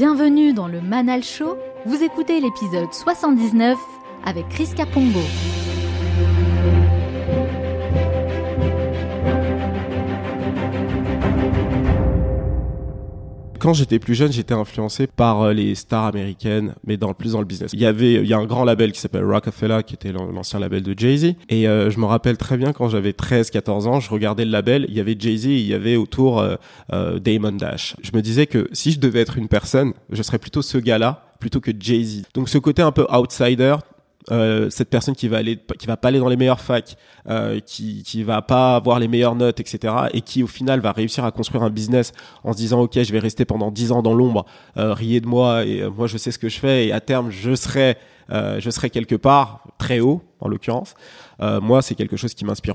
Bienvenue dans le Manal Show. Vous écoutez l'épisode 79 avec Chris Capongo. Quand j'étais plus jeune, j'étais influencé par euh, les stars américaines, mais dans plus dans le business. Il y avait, il y a un grand label qui s'appelle Rockefeller, qui était l'ancien label de Jay-Z. Et euh, je me rappelle très bien quand j'avais 13, 14 ans, je regardais le label, il y avait Jay-Z, il y avait autour euh, Damon Dash. Je me disais que si je devais être une personne, je serais plutôt ce gars-là plutôt que Jay-Z. Donc ce côté un peu outsider, euh, cette personne qui va aller qui va pas aller dans les meilleures facs euh, qui qui va pas avoir les meilleures notes etc et qui au final va réussir à construire un business en se disant ok je vais rester pendant 10 ans dans l'ombre euh, riez de moi et euh, moi je sais ce que je fais et à terme je serai euh, je serai quelque part très haut en l'occurrence. Moi c'est quelque chose qui m'inspire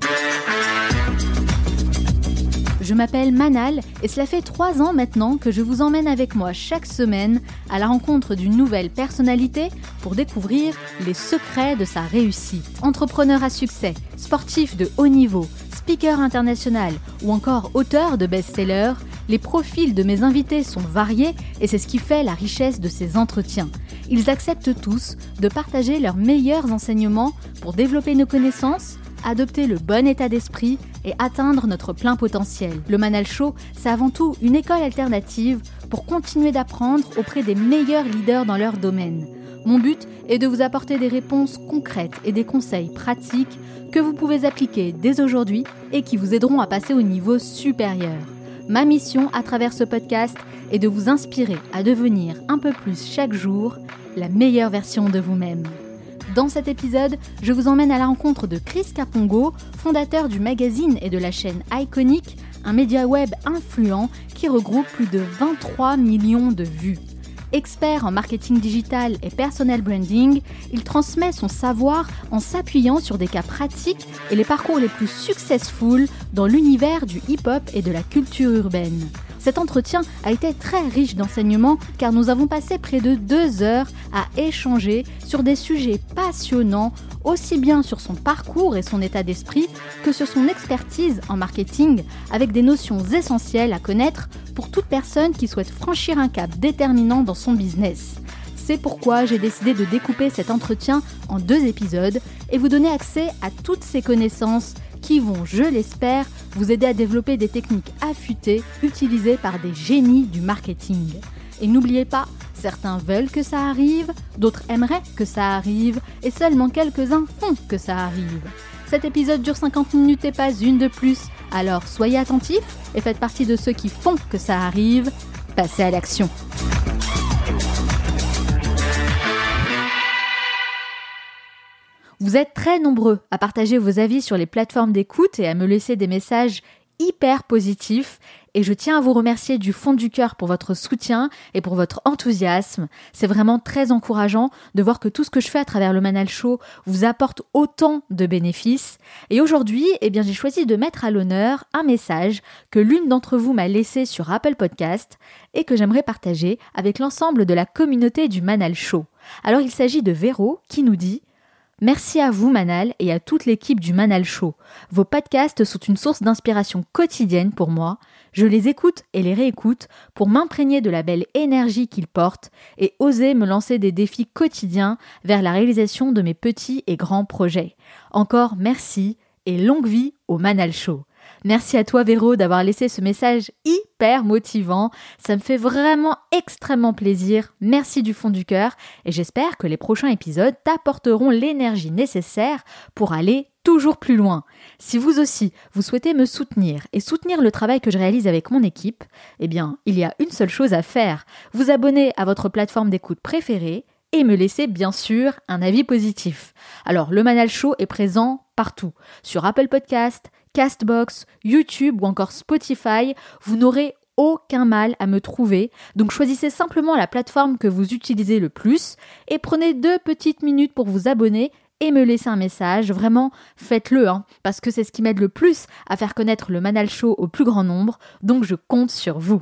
Je m'appelle Manal et cela fait trois ans maintenant que je vous emmène avec moi chaque semaine à la rencontre d'une nouvelle personnalité pour découvrir les secrets de sa réussite. Entrepreneur à succès, sportif de haut niveau, speaker international ou encore auteur de best-sellers, les profils de mes invités sont variés et c'est ce qui fait la richesse de ces entretiens. Ils acceptent tous de partager leurs meilleurs enseignements pour développer nos connaissances, adopter le bon état d'esprit et atteindre notre plein potentiel. Le Manal Show, c'est avant tout une école alternative pour continuer d'apprendre auprès des meilleurs leaders dans leur domaine. Mon but est de vous apporter des réponses concrètes et des conseils pratiques que vous pouvez appliquer dès aujourd'hui et qui vous aideront à passer au niveau supérieur. Ma mission à travers ce podcast est de vous inspirer à devenir un peu plus chaque jour la meilleure version de vous-même. Dans cet épisode, je vous emmène à la rencontre de Chris Capongo, fondateur du magazine et de la chaîne Iconic, un média web influent qui regroupe plus de 23 millions de vues. Expert en marketing digital et personal branding, il transmet son savoir en s'appuyant sur des cas pratiques et les parcours les plus successful dans l'univers du hip-hop et de la culture urbaine. Cet entretien a été très riche d'enseignements car nous avons passé près de deux heures à échanger sur des sujets passionnants, aussi bien sur son parcours et son état d'esprit que sur son expertise en marketing, avec des notions essentielles à connaître pour toute personne qui souhaite franchir un cap déterminant dans son business. C'est pourquoi j'ai décidé de découper cet entretien en deux épisodes et vous donner accès à toutes ces connaissances qui vont, je l'espère, vous aider à développer des techniques affûtées utilisées par des génies du marketing. Et n'oubliez pas, certains veulent que ça arrive, d'autres aimeraient que ça arrive, et seulement quelques-uns font que ça arrive. Cet épisode dure 50 minutes et pas une de plus, alors soyez attentifs et faites partie de ceux qui font que ça arrive. Passez à l'action. Vous êtes très nombreux à partager vos avis sur les plateformes d'écoute et à me laisser des messages hyper positifs et je tiens à vous remercier du fond du cœur pour votre soutien et pour votre enthousiasme. C'est vraiment très encourageant de voir que tout ce que je fais à travers le Manal Show vous apporte autant de bénéfices. Et aujourd'hui, eh bien, j'ai choisi de mettre à l'honneur un message que l'une d'entre vous m'a laissé sur Apple Podcast et que j'aimerais partager avec l'ensemble de la communauté du Manal Show. Alors il s'agit de Véro qui nous dit Merci à vous Manal et à toute l'équipe du Manal Show. Vos podcasts sont une source d'inspiration quotidienne pour moi. Je les écoute et les réécoute pour m'imprégner de la belle énergie qu'ils portent et oser me lancer des défis quotidiens vers la réalisation de mes petits et grands projets. Encore merci et longue vie au Manal Show. Merci à toi Véro d'avoir laissé ce message hyper motivant. Ça me fait vraiment extrêmement plaisir. Merci du fond du cœur et j'espère que les prochains épisodes t'apporteront l'énergie nécessaire pour aller toujours plus loin. Si vous aussi, vous souhaitez me soutenir et soutenir le travail que je réalise avec mon équipe, eh bien, il y a une seule chose à faire. Vous abonner à votre plateforme d'écoute préférée et me laisser bien sûr un avis positif. Alors, le Manal Show est présent partout. Sur Apple Podcast, Castbox, YouTube ou encore Spotify, vous n'aurez aucun mal à me trouver. Donc choisissez simplement la plateforme que vous utilisez le plus et prenez deux petites minutes pour vous abonner et me laisser un message. Vraiment, faites-le, hein, parce que c'est ce qui m'aide le plus à faire connaître le Manal Show au plus grand nombre. Donc je compte sur vous.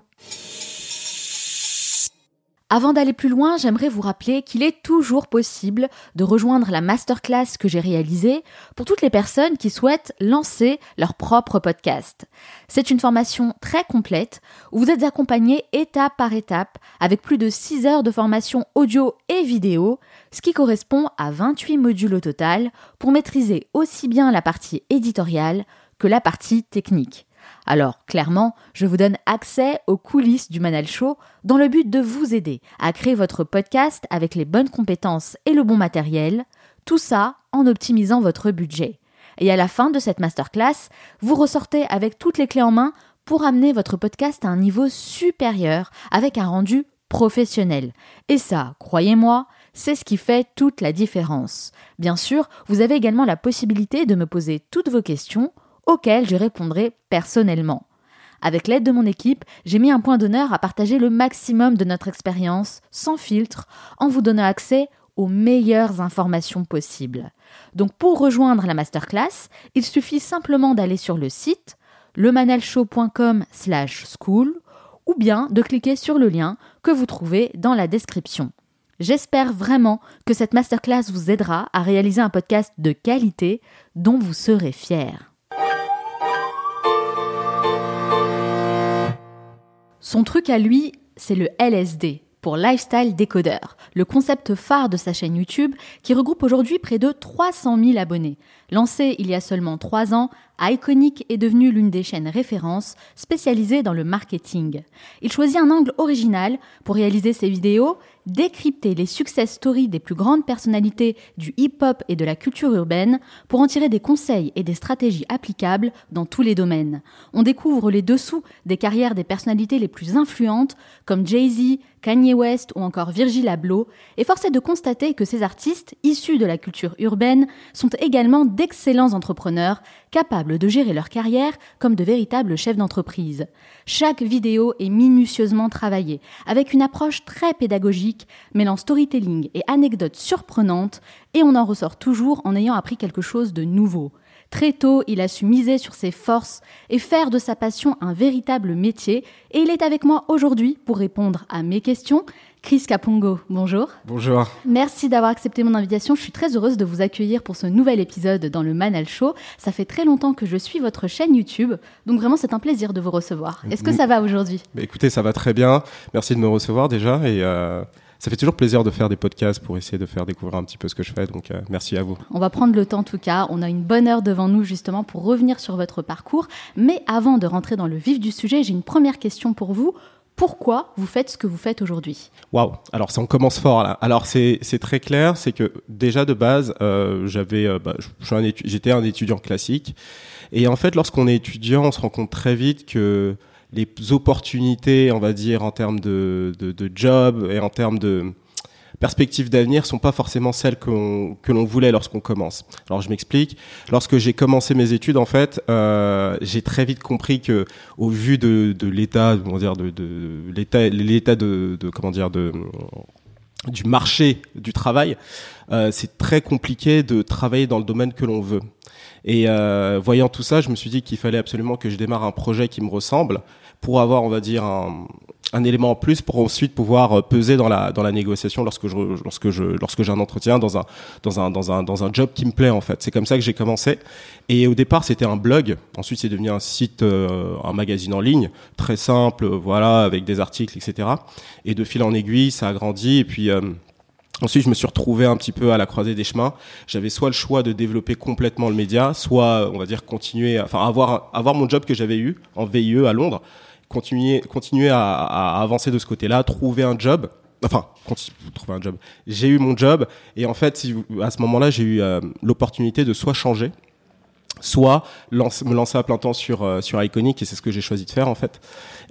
Avant d'aller plus loin, j'aimerais vous rappeler qu'il est toujours possible de rejoindre la masterclass que j'ai réalisée pour toutes les personnes qui souhaitent lancer leur propre podcast. C'est une formation très complète où vous êtes accompagné étape par étape avec plus de 6 heures de formation audio et vidéo, ce qui correspond à 28 modules au total pour maîtriser aussi bien la partie éditoriale que la partie technique. Alors, clairement, je vous donne accès aux coulisses du Manal Show dans le but de vous aider à créer votre podcast avec les bonnes compétences et le bon matériel, tout ça en optimisant votre budget. Et à la fin de cette masterclass, vous ressortez avec toutes les clés en main pour amener votre podcast à un niveau supérieur avec un rendu professionnel. Et ça, croyez-moi, c'est ce qui fait toute la différence. Bien sûr, vous avez également la possibilité de me poser toutes vos questions auxquelles je répondrai personnellement. Avec l'aide de mon équipe, j'ai mis un point d'honneur à partager le maximum de notre expérience, sans filtre, en vous donnant accès aux meilleures informations possibles. Donc pour rejoindre la masterclass, il suffit simplement d'aller sur le site lemanalshow.com slash school ou bien de cliquer sur le lien que vous trouvez dans la description. J'espère vraiment que cette masterclass vous aidera à réaliser un podcast de qualité dont vous serez fiers. Son truc à lui, c'est le LSD, pour Lifestyle Decoder, le concept phare de sa chaîne YouTube qui regroupe aujourd'hui près de 300 000 abonnés. Lancé il y a seulement 3 ans, Iconic est devenu l'une des chaînes références spécialisées dans le marketing. Il choisit un angle original pour réaliser ses vidéos, décrypter les success stories des plus grandes personnalités du hip-hop et de la culture urbaine pour en tirer des conseils et des stratégies applicables dans tous les domaines. On découvre les dessous des carrières des personnalités les plus influentes comme Jay-Z, Kanye West ou encore Virgil Abloh, et force est de constater que ces artistes, issus de la culture urbaine, sont également d'excellents entrepreneurs, capables de gérer leur carrière comme de véritables chefs d'entreprise. Chaque vidéo est minutieusement travaillée, avec une approche très pédagogique, mêlant storytelling et anecdotes surprenantes, et on en ressort toujours en ayant appris quelque chose de nouveau. Très tôt, il a su miser sur ses forces et faire de sa passion un véritable métier, et il est avec moi aujourd'hui pour répondre à mes questions. Chris Capongo, bonjour. Bonjour. Merci d'avoir accepté mon invitation. Je suis très heureuse de vous accueillir pour ce nouvel épisode dans le Manal Show. Ça fait très longtemps que je suis votre chaîne YouTube, donc vraiment c'est un plaisir de vous recevoir. Est-ce que ça va aujourd'hui? Bah, Écoutez, ça va très bien. Merci de me recevoir déjà et euh, ça fait toujours plaisir de faire des podcasts pour essayer de faire découvrir un petit peu ce que je fais. Donc, euh, merci à vous. On va prendre le temps, en tout cas. On a une bonne heure devant nous, justement, pour revenir sur votre parcours. Mais avant de rentrer dans le vif du sujet, j'ai une première question pour vous pourquoi vous faites ce que vous faites aujourd'hui Waouh Alors ça on commence fort là. Alors c'est très clair, c'est que déjà de base euh, j'avais euh, bah, j'étais un étudiant classique et en fait lorsqu'on est étudiant on se rend compte très vite que les opportunités on va dire en termes de, de, de job et en termes de perspectives d'avenir sont pas forcément celles que l'on voulait lorsqu'on commence. Alors je m'explique. Lorsque j'ai commencé mes études, en fait, euh, j'ai très vite compris que, au vu de, de l'état, comment dire, de, de l'état, l'état de, de, comment dire, de du marché du travail, euh, c'est très compliqué de travailler dans le domaine que l'on veut. Et euh, voyant tout ça, je me suis dit qu'il fallait absolument que je démarre un projet qui me ressemble pour avoir, on va dire, un, un élément en plus pour ensuite pouvoir euh, peser dans la dans la négociation lorsque je lorsque je lorsque j'ai un entretien dans un dans un dans un dans un job qui me plaît en fait. C'est comme ça que j'ai commencé. Et au départ, c'était un blog. Ensuite, c'est devenu un site, euh, un magazine en ligne, très simple, voilà, avec des articles, etc. Et de fil en aiguille, ça a grandi. Et puis euh, Ensuite, je me suis retrouvé un petit peu à la croisée des chemins. J'avais soit le choix de développer complètement le média, soit, on va dire, continuer, enfin, avoir, avoir mon job que j'avais eu en VIE à Londres, continuer, continuer à, à avancer de ce côté-là, trouver un job. Enfin, trouver un job. J'ai eu mon job et en fait, à ce moment-là, j'ai eu euh, l'opportunité de soit changer, soit lance, me lancer à plein temps sur euh, sur Iconic et c'est ce que j'ai choisi de faire en fait.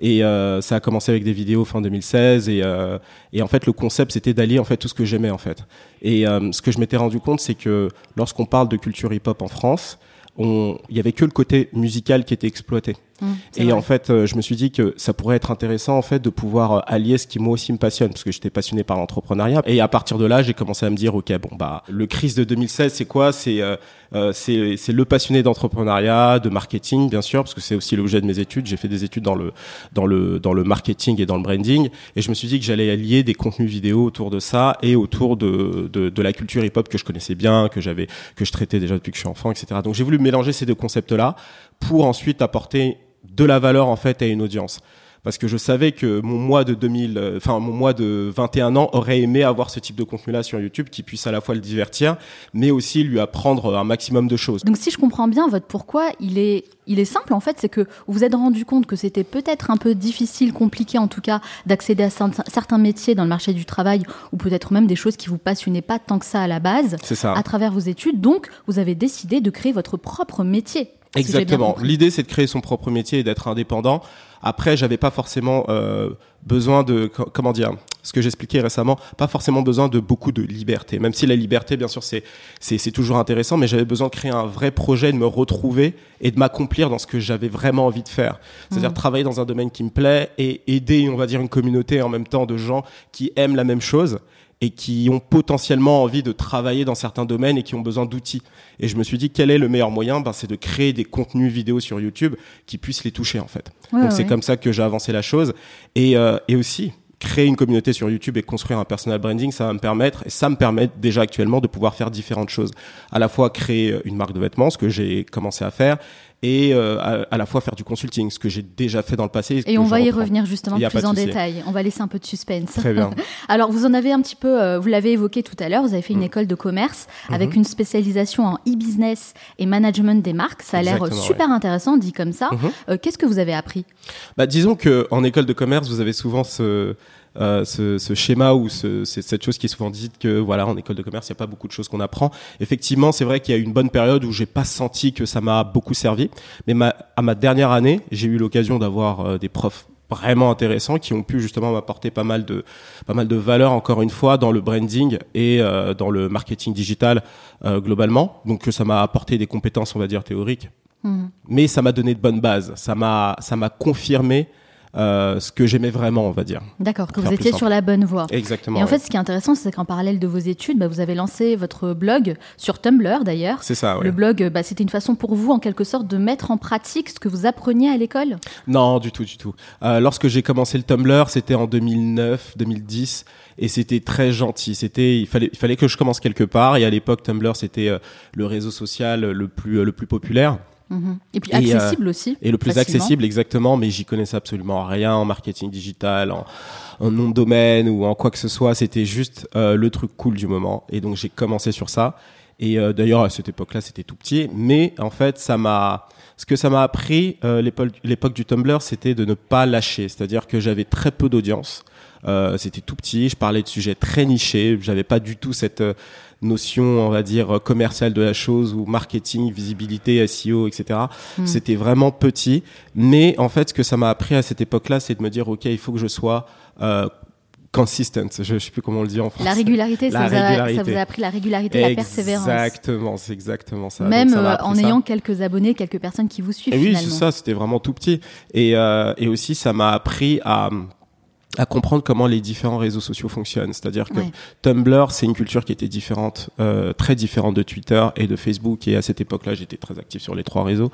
Et euh, ça a commencé avec des vidéos fin 2016 et euh, et en fait le concept c'était d'allier en fait tout ce que j'aimais en fait. Et ce que je m'étais rendu compte c'est que lorsqu'on parle de culture hip-hop en France, il y avait que le côté musical qui était exploité. Mmh, Et vrai. en fait, euh, je me suis dit que ça pourrait être intéressant en fait de pouvoir euh, allier ce qui moi aussi me passionne, parce que j'étais passionné par l'entrepreneuriat. Et à partir de là, j'ai commencé à me dire, ok, bon bah le crise de 2016, c'est quoi? C'est euh, euh, c'est c'est le passionné d'entrepreneuriat, de marketing, bien sûr, parce que c'est aussi l'objet de mes études. J'ai fait des études dans le dans le dans le marketing et dans le branding, et je me suis dit que j'allais allier des contenus vidéo autour de ça et autour de de, de la culture hip-hop que je connaissais bien, que j'avais que je traitais déjà depuis que je suis enfant, etc. Donc j'ai voulu mélanger ces deux concepts-là pour ensuite apporter de la valeur en fait à une audience parce que je savais que mon mois de 2000 euh, enfin mon mois de 21 ans aurait aimé avoir ce type de contenu là sur YouTube qui puisse à la fois le divertir mais aussi lui apprendre un maximum de choses. Donc si je comprends bien votre pourquoi, il est il est simple en fait, c'est que vous vous êtes rendu compte que c'était peut-être un peu difficile, compliqué en tout cas, d'accéder à cer- certains métiers dans le marché du travail ou peut-être même des choses qui vous passionnaient pas tant que ça à la base C'est ça. à travers vos études. Donc vous avez décidé de créer votre propre métier. Exactement. L'idée, c'est de créer son propre métier et d'être indépendant. Après, j'avais pas forcément euh, besoin de co- comment dire ce que j'expliquais récemment, pas forcément besoin de beaucoup de liberté. Même si la liberté, bien sûr, c'est c'est c'est toujours intéressant, mais j'avais besoin de créer un vrai projet, de me retrouver et de m'accomplir dans ce que j'avais vraiment envie de faire. C'est-à-dire travailler dans un domaine qui me plaît et aider, on va dire, une communauté en même temps de gens qui aiment la même chose et qui ont potentiellement envie de travailler dans certains domaines et qui ont besoin d'outils. Et je me suis dit, quel est le meilleur moyen? Ben, C'est de créer des contenus vidéo sur YouTube qui puissent les toucher, en fait. Ouais, Donc c'est comme ça que j'ai avancé la chose. Et, euh, et aussi, créer une communauté sur YouTube et construire un personal branding, ça va me permettre, et ça me permet déjà actuellement de pouvoir faire différentes choses. À la fois créer une marque de vêtements, ce que j'ai commencé à faire, et euh, à, à la fois faire du consulting, ce que j'ai déjà fait dans le passé. Et on va y reprends. revenir justement plus en détail. On va laisser un peu de suspense. Très bien. Alors, vous en avez un petit peu, euh, vous l'avez évoqué tout à l'heure, vous avez fait une Mm. école de commerce Mhm. avec une spécialisation en e-business et management des marques. Ça a l'air super intéressant, dit comme ça. Mhm. Euh, Qu'est-ce que vous avez appris? Bah, disons que en école de commerce, vous avez souvent ce, euh, ce, ce schéma ou ce, cette chose qui est souvent dite que voilà, en école de commerce, il n'y a pas beaucoup de choses qu'on apprend. Effectivement, c'est vrai qu'il y a eu une bonne période où j'ai pas senti que ça m'a beaucoup servi, mais ma, à ma dernière année, j'ai eu l'occasion d'avoir euh, des profs vraiment intéressants qui ont pu justement m'apporter pas mal de pas mal de valeur encore une fois dans le branding et euh, dans le marketing digital euh, globalement donc ça m'a apporté des compétences on va dire théoriques Mhm. mais ça m'a donné de bonnes bases. Ça m'a, ça m'a confirmé euh, ce que j'aimais vraiment, on va dire. D'accord, que vous étiez sur la bonne voie. Exactement. Et en ouais. fait, ce qui est intéressant, c'est qu'en parallèle de vos études, bah, vous avez lancé votre blog sur Tumblr d'ailleurs. c'est ça. Ouais. Le blog, bah, c'était une façon pour vous, en quelque sorte, de mettre en pratique ce que vous appreniez à l'école? Non, du tout, du tout. Euh, lorsque j'ai commencé le Tumblr, c'était en 2009, 2010, et c'était très gentil. C'était, il fallait, il fallait que je commence quelque part. Et à l'époque, Tumblr, c'était euh, le réseau social le plus, le plus populaire. Mhm. Et puis Et, euh, accessible aussi. Et le plus facilement. accessible, exactement, mais j'y connaissais absolument rien en marketing digital, en, en nom de domaine ou en quoi que ce soit. C'était juste euh, le truc cool du moment. Et donc j'ai commencé sur ça. Et euh, d'ailleurs, à cette époque-là, c'était tout petit. Mais en fait, ça m'a... Ce que ça m'a appris, euh, l'époque du Tumblr, c'était de ne pas lâcher. C'est-à-dire que j'avais très peu d'audience. Euh, c'était tout petit. Je parlais de sujets très nichés. J'avais pas du tout cette euh, notion, on va dire, commerciale de la chose ou marketing, visibilité, SEO, etc. Mm. C'était vraiment petit. Mais en fait, ce que ça m'a appris à cette époque-là, c'est de me dire, OK, il faut que je sois euh, consistent. Je, je sais plus comment on le dit en français. La régularité, ça, La vous a, ça vous a appris la régularité, la persévérance. Exactement, c'est exactement ça. Même ça euh, en ça. ayant quelques abonnés, quelques personnes qui vous suivent Et oui, c'est ça, c'était vraiment tout petit. Et, euh, et aussi, ça m'a appris à, à comprendre comment les différents réseaux sociaux fonctionnent. C'est-à-dire que Ouais. Tumblr, c'est une culture qui était différente, euh, très différente de Twitter et de Facebook. Et à cette époque-là, j'étais très actif sur les trois réseaux.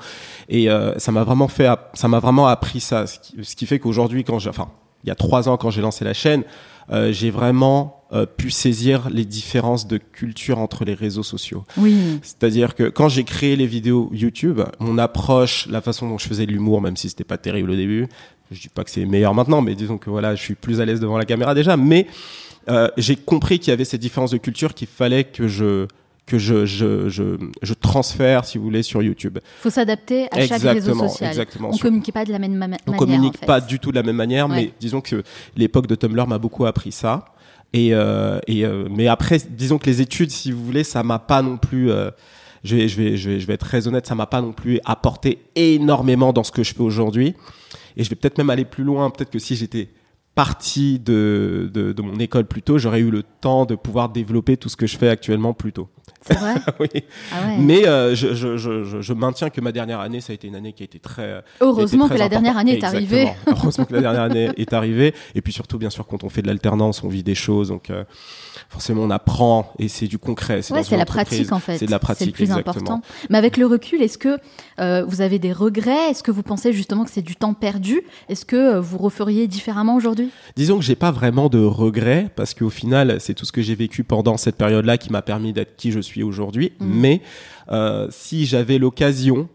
Et euh, ça m'a vraiment fait, ça m'a vraiment appris ça. Ce qui, ce qui fait qu'aujourd'hui, quand j'ai, enfin, il y a trois ans, quand j'ai lancé la chaîne, euh, j'ai vraiment euh, pu saisir les différences de culture entre les réseaux sociaux. Oui. C'est-à-dire que quand j'ai créé les vidéos YouTube, mon approche, la façon dont je faisais de l'humour, même si c'était pas terrible au début, je dis pas que c'est meilleur maintenant, mais disons que voilà, je suis plus à l'aise devant la caméra déjà, mais euh, j'ai compris qu'il y avait ces différences de culture qu'il fallait que je que je, je, je, je transfère, si vous voulez, sur YouTube. faut s'adapter à chaque réseau social. exactement. On Sur- communique pas de la même ma- manière. on communique en fait. pas du tout de la même manière, Ouais. mais disons que l'époque de Tumblr m'a beaucoup appris ça. Et, euh, et euh, mais après, disons que les études, si vous voulez, ça m'a pas non plus. euh, je vais, je vais, je vais, je vais être très honnête, ça m'a pas non plus apporté énormément dans ce que je fais aujourd'hui. Et je vais peut-être même aller plus loin. Peut-être que si j'étais parti de, de, de mon école plus tôt, j'aurais eu le temps de pouvoir développer tout ce que je fais actuellement plus tôt. C'est vrai oui. Ah ouais. Mais euh, je, je, je, je maintiens que ma dernière année, ça a été une année qui a été très. Heureusement a été que la dernière année est arrivée. Heureusement que la dernière année est arrivée. Et puis surtout, bien sûr, quand on fait de l'alternance, on vit des choses. Donc euh, forcément, on apprend et c'est du concret. C'est la pratique en fait. C'est de la pratique, le plus exactement. important. Mais avec le recul, est-ce que euh, vous avez des regrets? Est-ce que vous pensez justement que c'est du temps perdu? Est-ce que euh, vous referiez différemment aujourd'hui? Disons que j'ai pas vraiment de regrets parce qu'au final, c'est tout ce que j'ai vécu pendant cette période-là qui m'a permis d'être qui je suis aujourd'hui. Mhm. Mais euh, si j'avais l'occasion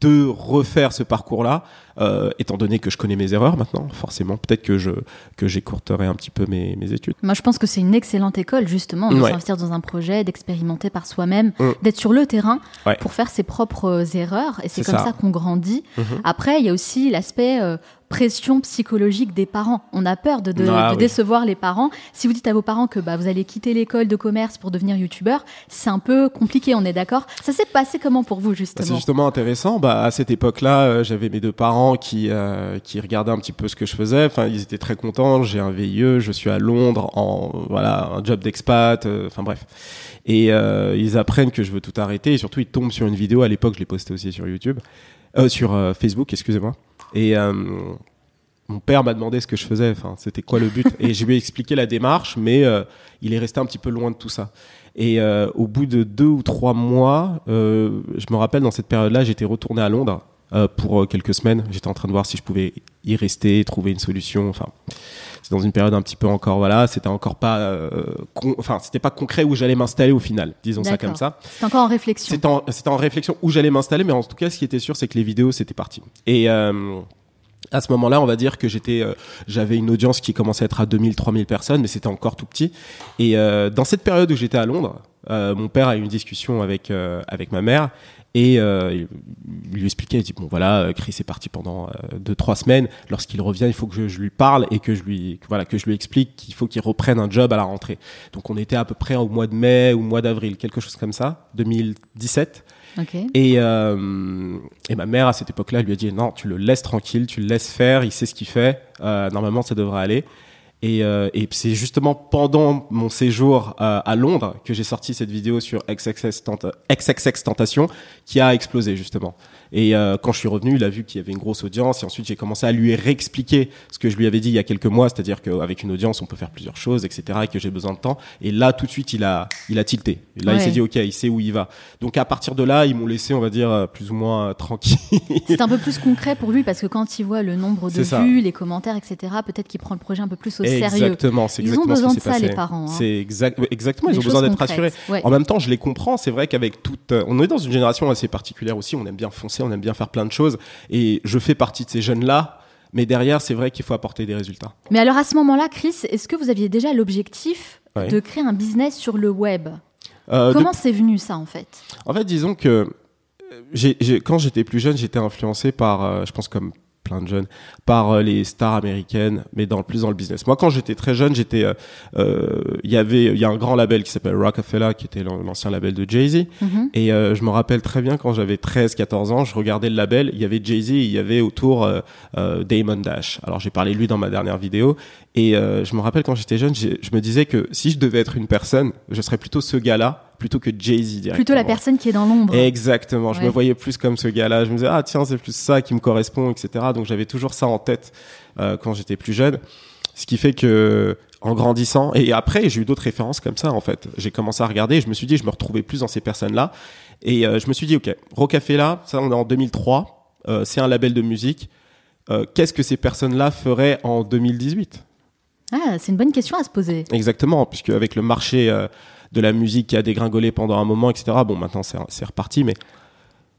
de refaire ce parcours-là, euh, étant donné que je connais mes erreurs maintenant, forcément, peut-être que je que j'écourterais un petit peu mes, mes études. Moi, je pense que c'est une excellente école justement de Ouais. s'investir dans un projet, d'expérimenter par soi-même, Mm. d'être sur le terrain Ouais. pour faire ses propres erreurs. Et c'est comme ça. ça, qu'on grandit. Mhm. Après, il y a aussi l'aspect euh, pression psychologique des parents. On a peur de, de- Ah de oui. décevoir les parents. Si vous dites à vos parents que bah, vous allez quitter l'école de commerce pour devenir youtubeur, c'est un peu compliqué, on est d'accord Ça s'est passé comment pour vous Bah, C'est justement? justement intéressant. Bah, à cette époque-là, euh, j'avais mes deux parents qui, euh, qui regardaient un petit peu ce que je faisais. Enfin, ils étaient très contents. J'ai un VIE, je suis à Londres en voilà un job d'expat. euh, Enfin bref. Et euh, ils apprennent que je veux tout arrêter. Et surtout, ils tombent sur une vidéo. À l'époque, je l'ai postée aussi sur YouTube, euh, sur euh, Facebook, excusez-moi. Et euh, mon père m'a demandé ce que je faisais. Enfin, c'était quoi le but? Et je lui ai expliqué la démarche, mais euh, il est resté un petit peu loin de tout ça. Et euh, au bout de deux ou trois mois, euh, je me rappelle dans cette période-là, j'étais retourné à Londres euh, pour euh, quelques semaines. J'étais en train de voir si je pouvais y rester, trouver une solution. Enfin, c'est dans une période un petit peu encore voilà, c'était encore pas, euh, con- enfin, c'était pas concret où j'allais m'installer au final. Disons ça comme ça. C'est encore en réflexion. C'était en, c'était en réflexion où j'allais m'installer, mais en tout cas, ce qui était sûr, c'est que les vidéos, c'était parti. Et euh, à ce moment-là, on va dire que j'étais, euh, j'avais une audience qui commençait à être à 2000, 3000 personnes, mais c'était encore tout petit. Et euh, dans cette période où j'étais à Londres, mon père a eu une discussion avec euh, avec ma mère. Et euh, il lui expliquait, il dit bon voilà, euh, Chris est parti pendant euh, deux trois semaines. Lorsqu'il revient, il faut que je, je lui parle et que je lui que, voilà que je lui explique qu'il faut qu'il reprenne un job à la rentrée. Donc on était à peu près au mois de mai ou mois d'avril, quelque chose comme ça, 2017. Ok. Et, euh, et ma mère, à cette époque-là, lui a dit non, tu le laisses tranquille, tu le laisses faire, il sait ce qu'il fait, euh, normalement ça devrait aller. Et, euh, et c'est justement pendant mon séjour euh, à Londres que j'ai sorti cette vidéo sur XXX, Tenta- XXX Tentation qui a explosé justement. Et euh, quand je suis revenu, il a vu qu'il y avait une grosse audience et ensuite j'ai commencé à lui réexpliquer ce que je lui avais dit il y a quelques mois, c'est-à-dire qu'avec une audience on peut faire plusieurs choses, etc. et que j'ai besoin de temps. Et là tout de suite il a il a tilté. Et là il s'est dit ok, il sait où il va. Donc à partir de là ils m'ont laissé on va dire euh, plus ou moins euh, tranquille. C'est un peu plus concret pour lui parce que quand il voit le nombre de ça. vues, les commentaires, etc., peut-être qu'il prend le projet un peu plus au sérieux. Exactement, c'est Ils ont exactement besoin ce de qui ça, passé. les parents, hein. C'est exact, exactement, ils ont besoin d'être rassurés. Ouais. En même temps, je les comprends. C'est vrai qu'avec toute, euh, on est dans une génération assez particulière aussi. On aime bien foncer, on aime bien faire plein de choses. Et je fais partie de ces jeunes-là. Mais derrière, c'est vrai qu'il faut apporter des résultats. Mais alors à ce moment-là, Chris, est-ce que vous aviez déjà l'objectif Ouais. de créer un business sur le web? Euh, de- Comment c'est venu ça en fait? En fait, disons que euh, quand j'étais plus jeune, j'étais influencé par, euh, je pense comme plein de jeunes, par euh, les stars américaines, mais dans plus dans le business. Moi, quand j'étais très jeune, j'étais, euh, euh, il y avait, il y a un grand label qui s'appelle Rockefeller, qui était l'an- l'ancien label de Jay Z. Mhm. Et je me rappelle très bien quand j'avais 13-14 ans, je regardais le label, il y avait Jay-Z, il y avait autour Damon Dash. Alors j'ai parlé de lui dans ma dernière vidéo, et je me rappelle quand j'étais jeune, je me disais que si je devais être une personne, je serais plutôt ce gars-là, plutôt que Jay-Z directement. Plutôt la personne qui est dans l'ombre. Exactement, je me voyais plus comme ce gars-là. Je me disais, ah tiens, c'est plus ça qui me correspond, etc. Donc j'avais toujours ça en tête euh, quand j'étais plus jeune. Ce qui fait que, en grandissant, et après, j'ai eu d'autres références comme ça, en fait. J'ai commencé à regarder et je me suis dit, je me retrouvais plus dans ces personnes-là. Et euh, je me suis dit, ok, Rocafella, ça, on est en 2003, euh, c'est un label de musique. Qu'est-ce que ces personnes-là feraient en 2018 Ah, c'est une bonne question à se poser. Exactement, puisque avec le marché euh, de la musique qui a dégringolé pendant un moment, etc. Bon, maintenant c'est reparti, mais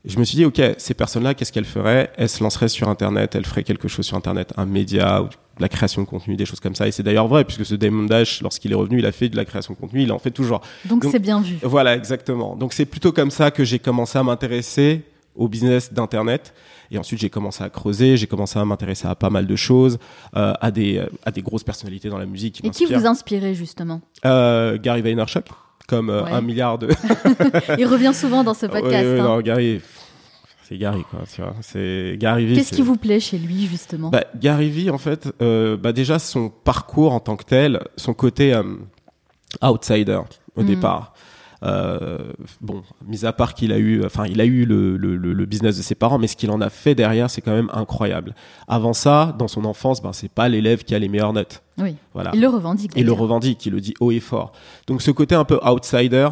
je me suis dit, ok, ces personnes-là, qu'est-ce qu'elles feraient? Elles se lanceraient sur Internet, elles feraient quelque chose sur Internet, un média ou de la création de contenu, des choses comme ça. Et c'est d'ailleurs vrai, puisque ce Damon Dash, lorsqu'il est revenu, il a fait de la création de contenu, il en fait toujours. Donc c'est bien vu. Voilà, exactement. Donc c'est plutôt comme ça que j'ai commencé à m'intéresser au business d'Internet. Et ensuite, j'ai commencé à creuser, j'ai commencé à m'intéresser à pas mal de choses, euh, à, des, euh, à des grosses personnalités dans la musique. Et qui vous inspirez justement? Euh, Gary Vaynerchuk, comme euh, Ouais. un milliard de. Il revient souvent dans ce podcast. Ouais, ouais, hein. non, Gary, c'est Gary, quoi, tu vois. C'est Gary. Qu'est-ce qui vous plaît chez lui justement? Bah, Gary V, en fait, euh, bah, déjà son parcours en tant que tel, son côté euh, outsider au Mhm. départ. Bon, mis à part qu'il a eu, enfin, il a eu le, le, le, business de ses parents, mais ce qu'il en a fait derrière, c'est quand même incroyable. Avant ça, dans son enfance, ben, c'est pas l'élève qui a les meilleures notes. Oui. Voilà. Il le revendique. Il le revendique, il le dit haut et fort. Donc ce côté un peu outsider,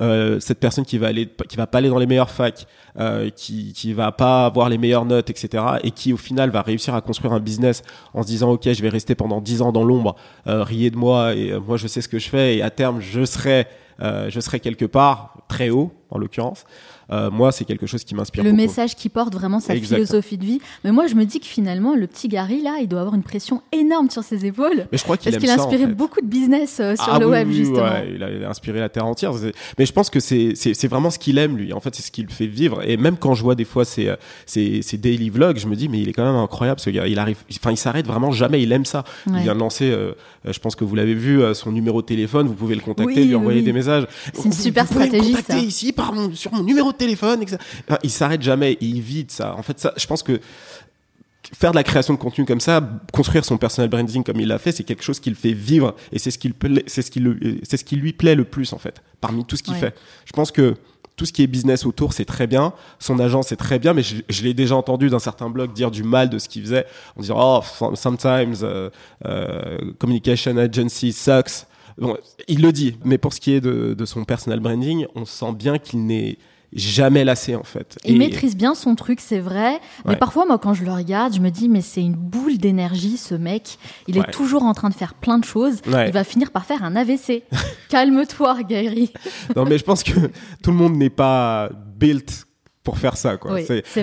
euh, cette personne qui va aller, qui va pas aller dans les meilleures facs, euh, qui qui va pas avoir les meilleures notes, etc. Et qui au final va réussir à construire un business en se disant ok, je vais rester pendant 10 ans dans l'ombre, euh, riez de moi et euh, moi je sais ce que je fais et à terme je serai euh, je serai quelque part très haut en l'occurrence. Euh, moi, c'est quelque chose qui m'inspire. Le message qui porte vraiment sa philosophie de vie. Mais moi, je me dis que finalement, le petit Gary, là, il doit avoir une pression énorme sur ses épaules. Mais je crois qu'il Parce qu'il a inspiré beaucoup de business euh, sur ah le web, oui, justement. Ouais, il, a, il, a, inspiré la terre entière. Mais je pense que c'est vraiment ce qu'il aime, lui. En fait, c'est ce qui le fait vivre. Et même quand je vois des fois ses, ses, ses, daily vlogs, je me dis, mais il est quand même incroyable, ce gars. Il arrive, enfin, il s'arrête vraiment jamais. Il aime ça. Il vient de lancer, euh, je pense que vous l'avez vu, euh, son numéro de téléphone. Vous pouvez le contacter, lui envoyer des messages. C'est une super vous stratégie. Me contacter ici par mon, sur mon numéro de téléphone, etc. Il s'arrête jamais, il vide ça. En fait, ça, je pense que faire de la création de contenu comme ça, construire son personal branding comme il l'a fait, c'est quelque chose qu'il fait vivre et c'est ce qui c'est ce qui c'est ce qui lui plaît le plus en fait, parmi tout ce qu'il fait. Je pense que tout ce qui est business autour, c'est très bien. Son agent, c'est très bien, mais je, l'ai déjà entendu dans certains blogs dire du mal de ce qu'il faisait. On dit oh, sometimes uh, uh, communication agency sucks. Bon, il le dit, mais pour ce qui est de, de son personal branding, on sent bien qu'il n'est jamais lassé en fait. Il maîtrise bien son truc, c'est vrai. Mais parfois, moi, quand je le regarde, je me dis, mais c'est une boule d'énergie, ce mec. Il est toujours en train de faire plein de choses. Il va finir par faire un AVC. Calme-toi, Gary. non, mais je pense que tout le monde n'est pas built pour faire ça. Quoi.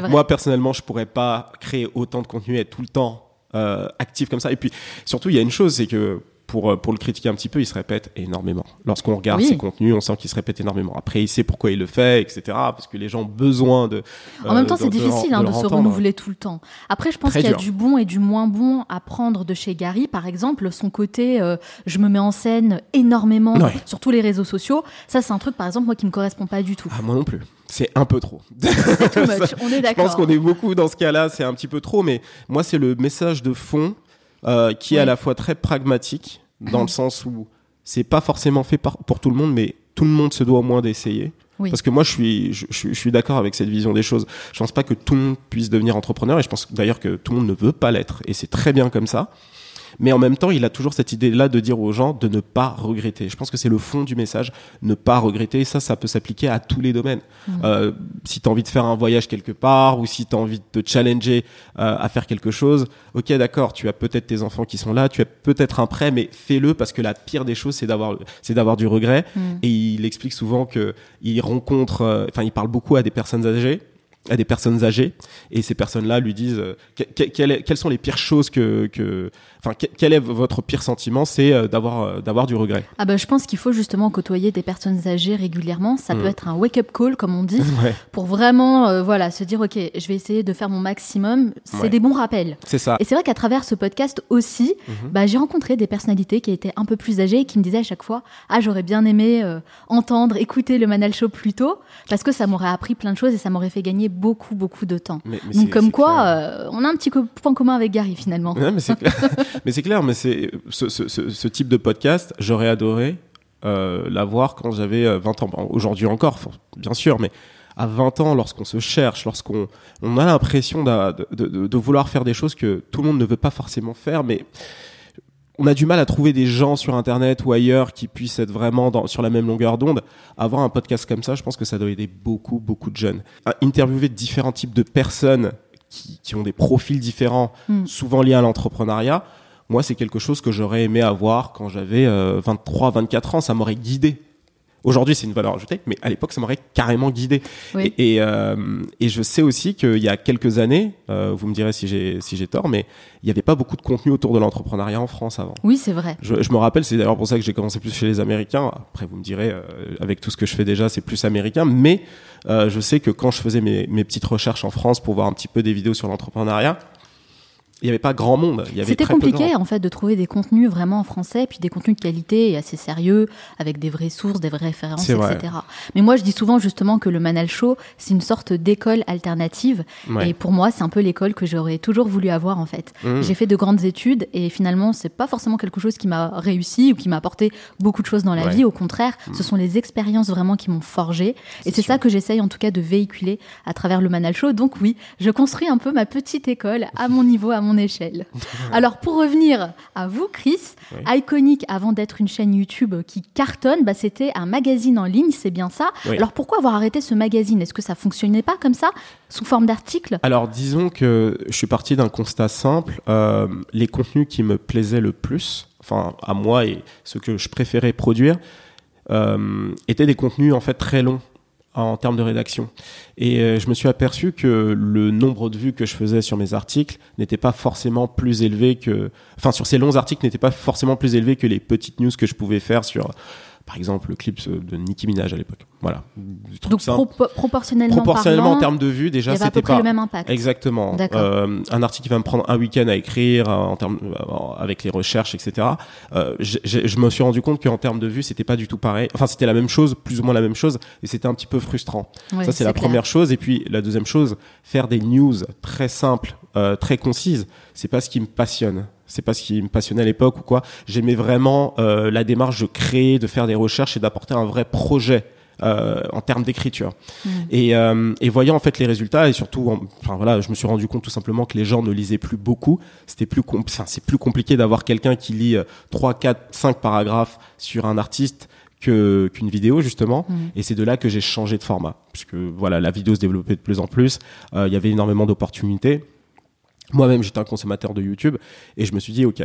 Moi, personnellement, je pourrais pas créer autant de contenu et être tout le temps euh, actif comme ça. Et puis, surtout, il y a une chose, c'est que pour, euh, pour le critiquer un petit peu, il se répète énormément. Lorsqu'on regarde ses contenus, on sent qu'il se répète énormément. Après, il sait pourquoi il le fait, etc. Parce que les gens ont besoin de. En même temps, c'est difficile hein, de, se renouveler tout le temps. Après, je pense qu'il y a du bon et du moins bon à prendre de chez Gary. Par exemple, son côté, euh, je me mets en scène énormément sur tous les réseaux sociaux. Ça, c'est un truc, par exemple, moi, qui me correspond pas du tout. Ah, moi non plus. C'est un peu trop. C'est too much. On est d'accord. Je pense qu'on est beaucoup dans ce cas-là. C'est un petit peu trop. Mais moi, c'est le message de fond euh, qui est à la fois très pragmatique, dans le sens où c'est pas forcément fait pour tout le monde, mais tout le monde se doit au moins d'essayer. Parce que moi, je suis, je, je suis d'accord avec cette vision des choses. Je pense pas que tout le monde puisse devenir entrepreneur, et je pense d'ailleurs que tout le monde ne veut pas l'être, et c'est très bien comme ça. Mais en même temps, il a toujours cette idée-là de dire aux gens de ne pas regretter. Je pense que c'est le fond du message, ne pas regretter. Et ça, ça peut s'appliquer à tous les domaines. Mmh. Euh, si tu as envie de faire un voyage quelque part ou si tu as envie de te challenger euh, à faire quelque chose, ok, d'accord, tu as peut-être tes enfants qui sont là, tu as peut-être un prêt, mais fais-le parce que la pire des choses, c'est d'avoir, c'est d'avoir du regret. Mmh. Et il explique souvent que il rencontre, euh, enfin, il parle beaucoup à des personnes âgées à des personnes âgées et ces personnes-là lui disent euh, quelles sont les pires choses que, que enfin quel est votre pire sentiment c'est euh, d'avoir euh, d'avoir du regret? Ah bah je pense qu'il faut justement côtoyer des personnes âgées régulièrement. Ça peut mm. être un wake up call comme on dit pour vraiment voilà se dire ok je vais essayer de faire mon maximum. C'est des bons rappels. C'est ça. Et c'est vrai qu'à travers ce podcast aussi bah, j'ai rencontré des personnalités qui étaient un peu plus âgées et qui me disaient à chaque fois ah j'aurais bien aimé entendre écouter le Manal Show plus tôt parce que ça m'aurait appris plein de choses et ça m'aurait fait gagner beaucoup, beaucoup de temps. Donc, comme quoi, euh, on a un petit point commun avec Gary finalement. mais c'est clair. mais c'est clair, mais c'est ce, ce, ce, type de podcast, j'aurais adoré euh, l'avoir quand j'avais 20 euh, ans. Aujourd'hui encore, bien sûr, mais à 20 ans, lorsqu'on se cherche, lorsqu'on on a l'impression de, de, vouloir faire des choses que tout le monde ne veut pas forcément faire, mais on a du mal à trouver des gens sur internet ou ailleurs qui puissent être vraiment dans, sur la même longueur d'onde. Avoir un podcast comme ça, je pense que ça doit aider beaucoup, beaucoup de jeunes. interviewer différents types de personnes qui, qui ont des profils différents, hmm. souvent liés à l'entrepreneuriat. Moi, c'est quelque chose que j'aurais aimé avoir quand j'avais 23, euh, 24 ans. Ça m'aurait guidé Aujourd'hui, c'est une valeur ajoutée, mais à l'époque, ça m'aurait carrément guidé. Et, euh, et, je sais aussi qu'il y a quelques années, euh, vous me direz si j'ai si j'ai tort, mais il n'y avait pas beaucoup de contenu autour de l'entrepreneuriat en France avant. Oui, c'est vrai. Je, je, me rappelle, c'est d'ailleurs pour ça que j'ai commencé plus chez les Américains. Après, vous me direz, euh, avec tout ce que je fais déjà, c'est plus américain. Mais euh, je sais que quand je faisais mes, mes petites recherches en France pour voir un petit peu des vidéos sur l'entrepreneuriat, il n'y avait pas grand monde. C'était compliqué en fait de trouver des contenus vraiment en français, puis des contenus de qualité et assez sérieux, avec des vraies sources, des vraies références, etc. Mais moi je dis souvent justement que le Manal Show, c'est une sorte d'école alternative. Ouais. Et pour moi, c'est un peu l'école que j'aurais toujours voulu avoir en fait. Mmh. J'ai fait de grandes études et finalement, c'est pas forcément quelque chose qui m'a réussi ou qui m'a apporté beaucoup de choses dans la Ouais. Mmh. vie. Au contraire, ce sont les expériences vraiment qui m'ont forgé. Et C'est ça que j'essaye en tout cas de véhiculer à travers le Manal Show. Donc oui, je construis un peu ma petite école à mon niveau, à mon échelle. Alors pour revenir à vous, Chris, Oui. Iconic, avant d'être une chaîne YouTube qui cartonne, bah, c'était un magazine en ligne, c'est bien ça. Oui. Alors pourquoi avoir arrêté ce magazine? Est-ce que ça fonctionnait pas comme ça, sous forme d'article? Alors disons que je suis parti d'un constat simple. euh, les contenus qui me plaisaient le plus, enfin à moi et ce que je préférais produire, euh, étaient des contenus en fait très longs en termes de rédaction. Et euh, je me suis aperçu que le nombre de vues que je faisais sur mes articles n'était pas forcément plus élevé que, enfin sur ces longs articles n'était pas forcément plus élevé que les petites news que je pouvais faire sur, par exemple, le clip de Nicki Minaj à l'époque. Voilà. Donc proportionnellement, Proportionnellement en termes de vues, il déjà, c'était pas le même impact. Exactement. Euh, un article qui va me prendre un week-end à écrire, euh, en termes, euh, avec les recherches, etc. Euh, je me suis rendu compte qu'en termes de vues, c'était pas du tout pareil. Enfin, c'était la même chose, plus ou moins la même chose, et c'était un petit peu frustrant. Ça, c'est la clair. première chose. Et puis, la deuxième chose, faire des news très simples, euh, très concises, c'est pas ce qui me passionne. C'est pas ce qui me passionnait à l'époque ou quoi. J'aimais vraiment euh, la démarche de créer, de faire des recherches et d'apporter un vrai projet. Euh, en termes d'écriture. Mm. et, euh, et voyant en fait les résultats et surtout en- enfin voilà je me suis rendu compte tout simplement que les gens ne lisaient plus beaucoup. C'était plus enfin, c'est plus compliqué d'avoir quelqu'un qui lit euh, 3 4 5 paragraphes sur un artiste que qu'une vidéo justement. Mm. et c'est de là que j'ai changé de format. Puisque voilà la vidéo se développait de plus en plus. Euh, il y avait énormément d'opportunités. Moi-même j'étais un consommateur de YouTube. Et je me suis dit ok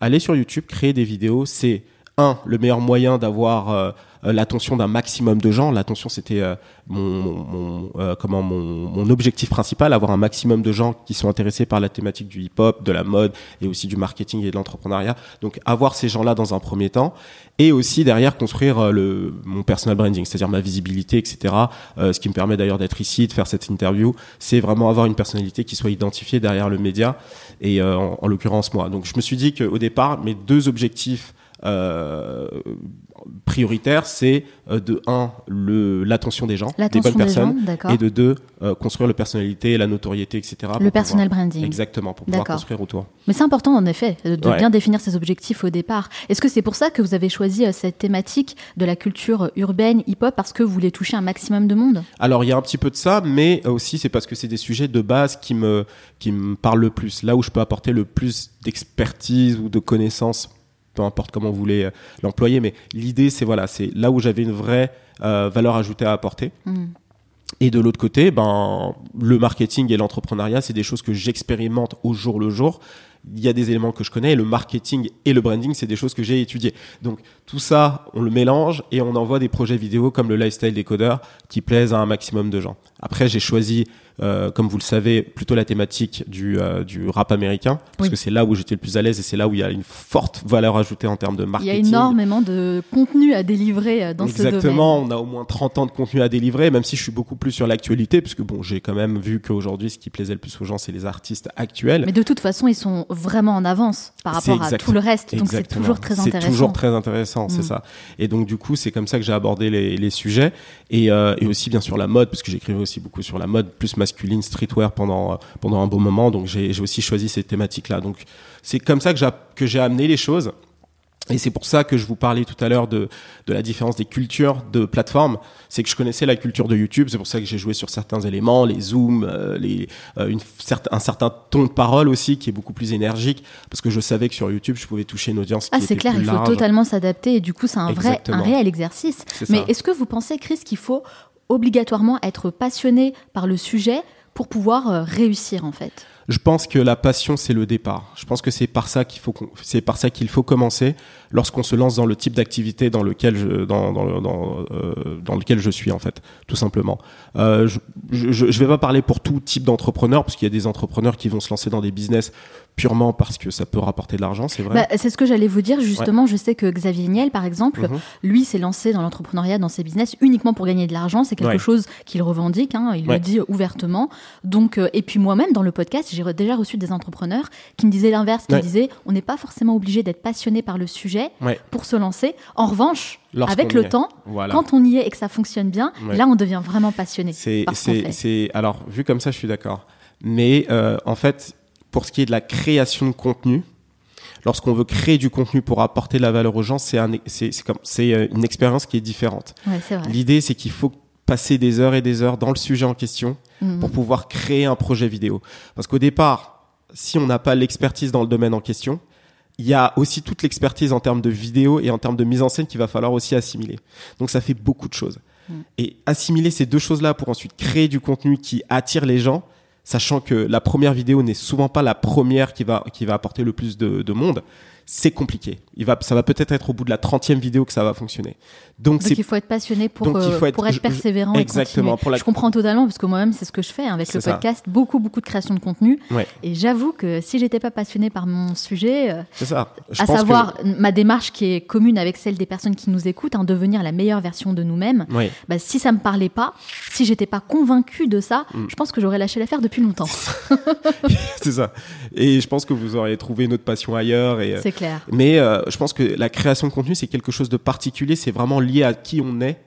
aller sur YouTube créer des vidéos c'est un le meilleur moyen d'avoir euh, euh, l'attention d'un maximum de gens. L'attention c'était euh, mon, mon euh, comment mon, mon objectif principal avoir un maximum de gens qui sont intéressés par la thématique du hip-hop de la mode et aussi du marketing et de l'entrepreneuriat. Donc avoir ces gens là dans un premier temps et aussi derrière construire euh, le mon personal branding c'est-à-dire ma visibilité etc Euh, ce qui me permet d'ailleurs d'être ici de faire cette interview c'est vraiment avoir une personnalité qui soit identifiée derrière le média et en, en l'occurrence moi. Donc je me suis dit qu'au départ mes deux objectifs euh, prioritaires c'est euh, de un l'attention des gens des bonnes des personnes gens, et de deux euh, construire le personnalité la notoriété etc Le pouvoir- personal branding. exactement pour pouvoir construire autour Mais c'est important en effet de de Ouais. bien définir ses objectifs au départ. Est-ce que c'est pour ça que vous avez choisi cette thématique de la culture urbaine hip-hop parce que vous voulez toucher un maximum de monde? Alors il y a un petit peu de ça, mais aussi c'est parce que c'est des sujets de base qui me qui me parlent le plus. Là où je peux apporter le plus d'expertise ou de connaissances, peu importe comment vous voulez euh, l'employer, mais l'idée c'est voilà, c'est là où j'avais une vraie euh, valeur ajoutée à apporter. Hmm. Et de l'autre côté, ben le marketing et l'entrepreneuriat, c'est des choses que j'expérimente au jour le jour. Il y a des éléments que je connais, et le marketing et le branding, c'est des choses que j'ai étudiées. Donc tout ça, on le mélange et on envoie des projets vidéo comme le lifestyle décodeur qui plaisent à un maximum de gens. Après, j'ai choisi, euh, comme vous le savez, plutôt la thématique du, euh, du rap américain parce Oui. que c'est là où j'étais le plus à l'aise et c'est là où il y a une forte valeur ajoutée en termes de Il y marketing. a énormément de contenu à délivrer euh, dans ce domaine. Exactement, on a au moins 30 ans de contenu à délivrer, même si je suis beaucoup plus sur l'actualité, puisque bon, j'ai quand même vu qu'aujourd'hui, ce qui plaisait le plus aux gens, c'est les artistes actuels. Mais de toute façon, ils sont vraiment en avance par rapport à tout le reste. Donc c'est toujours très intéressant. C'est toujours très intéressant, c'est ça. Et donc du coup, c'est comme ça que j'ai abordé les, les sujets et, euh, et aussi bien sûr la mode, parce que j'écrivais aussi beaucoup sur la mode plus masculine, streetwear pendant pendant un bon moment. Donc j'ai aussi choisi ces thématiques-là. Donc c'est comme ça que j'ai amené les choses. Et c'est pour ça que je vous parlais tout à l'heure de, de la différence des cultures de plateformes. C'est que je connaissais la culture de YouTube, c'est pour ça que j'ai joué sur certains éléments, les zooms, euh, les, euh, une, un certain ton de parole aussi qui est beaucoup plus énergique, parce que je savais que sur YouTube, je pouvais toucher une audience qui Ah, c'est était clair, plus il faut totalement s'adapter et du coup, c'est un vrai, Exactement. un réel exercice. Mais est-ce que vous pensez, Chris, qu'il faut obligatoirement être passionné par le sujet pour pouvoir euh, réussir en fait? Je pense que la passion c'est le départ. Je pense que c'est par ça qu'il faut c'est par ça qu'il faut commencer lorsqu'on se lance dans le type d'activité dans lequel je euh, suis en fait tout simplement. Euh, je, je je vais pas parler pour tout type d'entrepreneur parce qu'il y a des entrepreneurs qui vont se lancer dans des business purement parce que ça peut rapporter de l'argent, c'est vrai. Bah, c'est ce que j'allais vous dire justement. Je sais que Xavier Niel, par exemple, Mhm. lui s'est lancé dans l'entrepreneuriat, dans ses business uniquement pour gagner de l'argent. C'est quelque Ouais. chose qu'il revendique, hein, il Ouais. le dit ouvertement. Donc, euh, et puis moi-même dans le podcast, j'ai re- déjà reçu des entrepreneurs qui me disaient l'inverse, qui me disaient on n'est pas forcément obligé d'être passionné par le sujet pour se lancer. En revanche, avec le temps, Voilà. quand on y est et que ça fonctionne bien, là on devient vraiment passionné. C'est, alors, vu comme ça, je suis d'accord. Mais euh, en fait, pour ce qui est de la création de contenu, lorsqu'on veut créer du contenu pour apporter de la valeur aux gens, c'est, un, euh, une expérience qui est différente. Ouais. L'idée, c'est qu'il faut passer des heures et des heures dans le sujet en question Mhm. pour pouvoir créer un projet vidéo. Parce qu'au départ, si on n'a pas l'expertise dans le domaine en question, il y a aussi toute l'expertise en termes de vidéo et en termes de mise en scène qu'il va falloir aussi assimiler. Donc ça fait beaucoup de choses. Mm. Et assimiler ces deux choses-là pour ensuite créer du contenu qui attire les gens, sachant que la première vidéo n'est souvent pas la première qui va, qui va apporter le plus de, de monde, c'est compliqué. Il va, ça va peut-être être au bout de la 30e vidéo que ça va fonctionner. Donc, il faut être passionné pour, Donc, euh, être- pour être je- je- persévérant exactement, et pour la- Je comprends totalement parce que moi-même c'est ce que je fais hein, avec le ça. podcast, beaucoup beaucoup de création de contenu. Ouais. Et j'avoue que si j'étais pas passionnée par mon sujet, euh, c'est ça. Je à pense que- savoir ma démarche qui est commune avec celle des personnes qui nous écoutent, hein, devenir la meilleure version de nous-mêmes. Bah, si ça me parlait pas, si j'étais pas convaincue de ça, Mm. je pense que j'aurais lâché l'affaire depuis longtemps. c'est ça. Et je pense que vous auriez trouvé une autre passion ailleurs. Et, euh, C'est clair. mais euh, je pense que la création de contenu, c'est quelque chose de particulier. C'est vraiment lié à qui on est.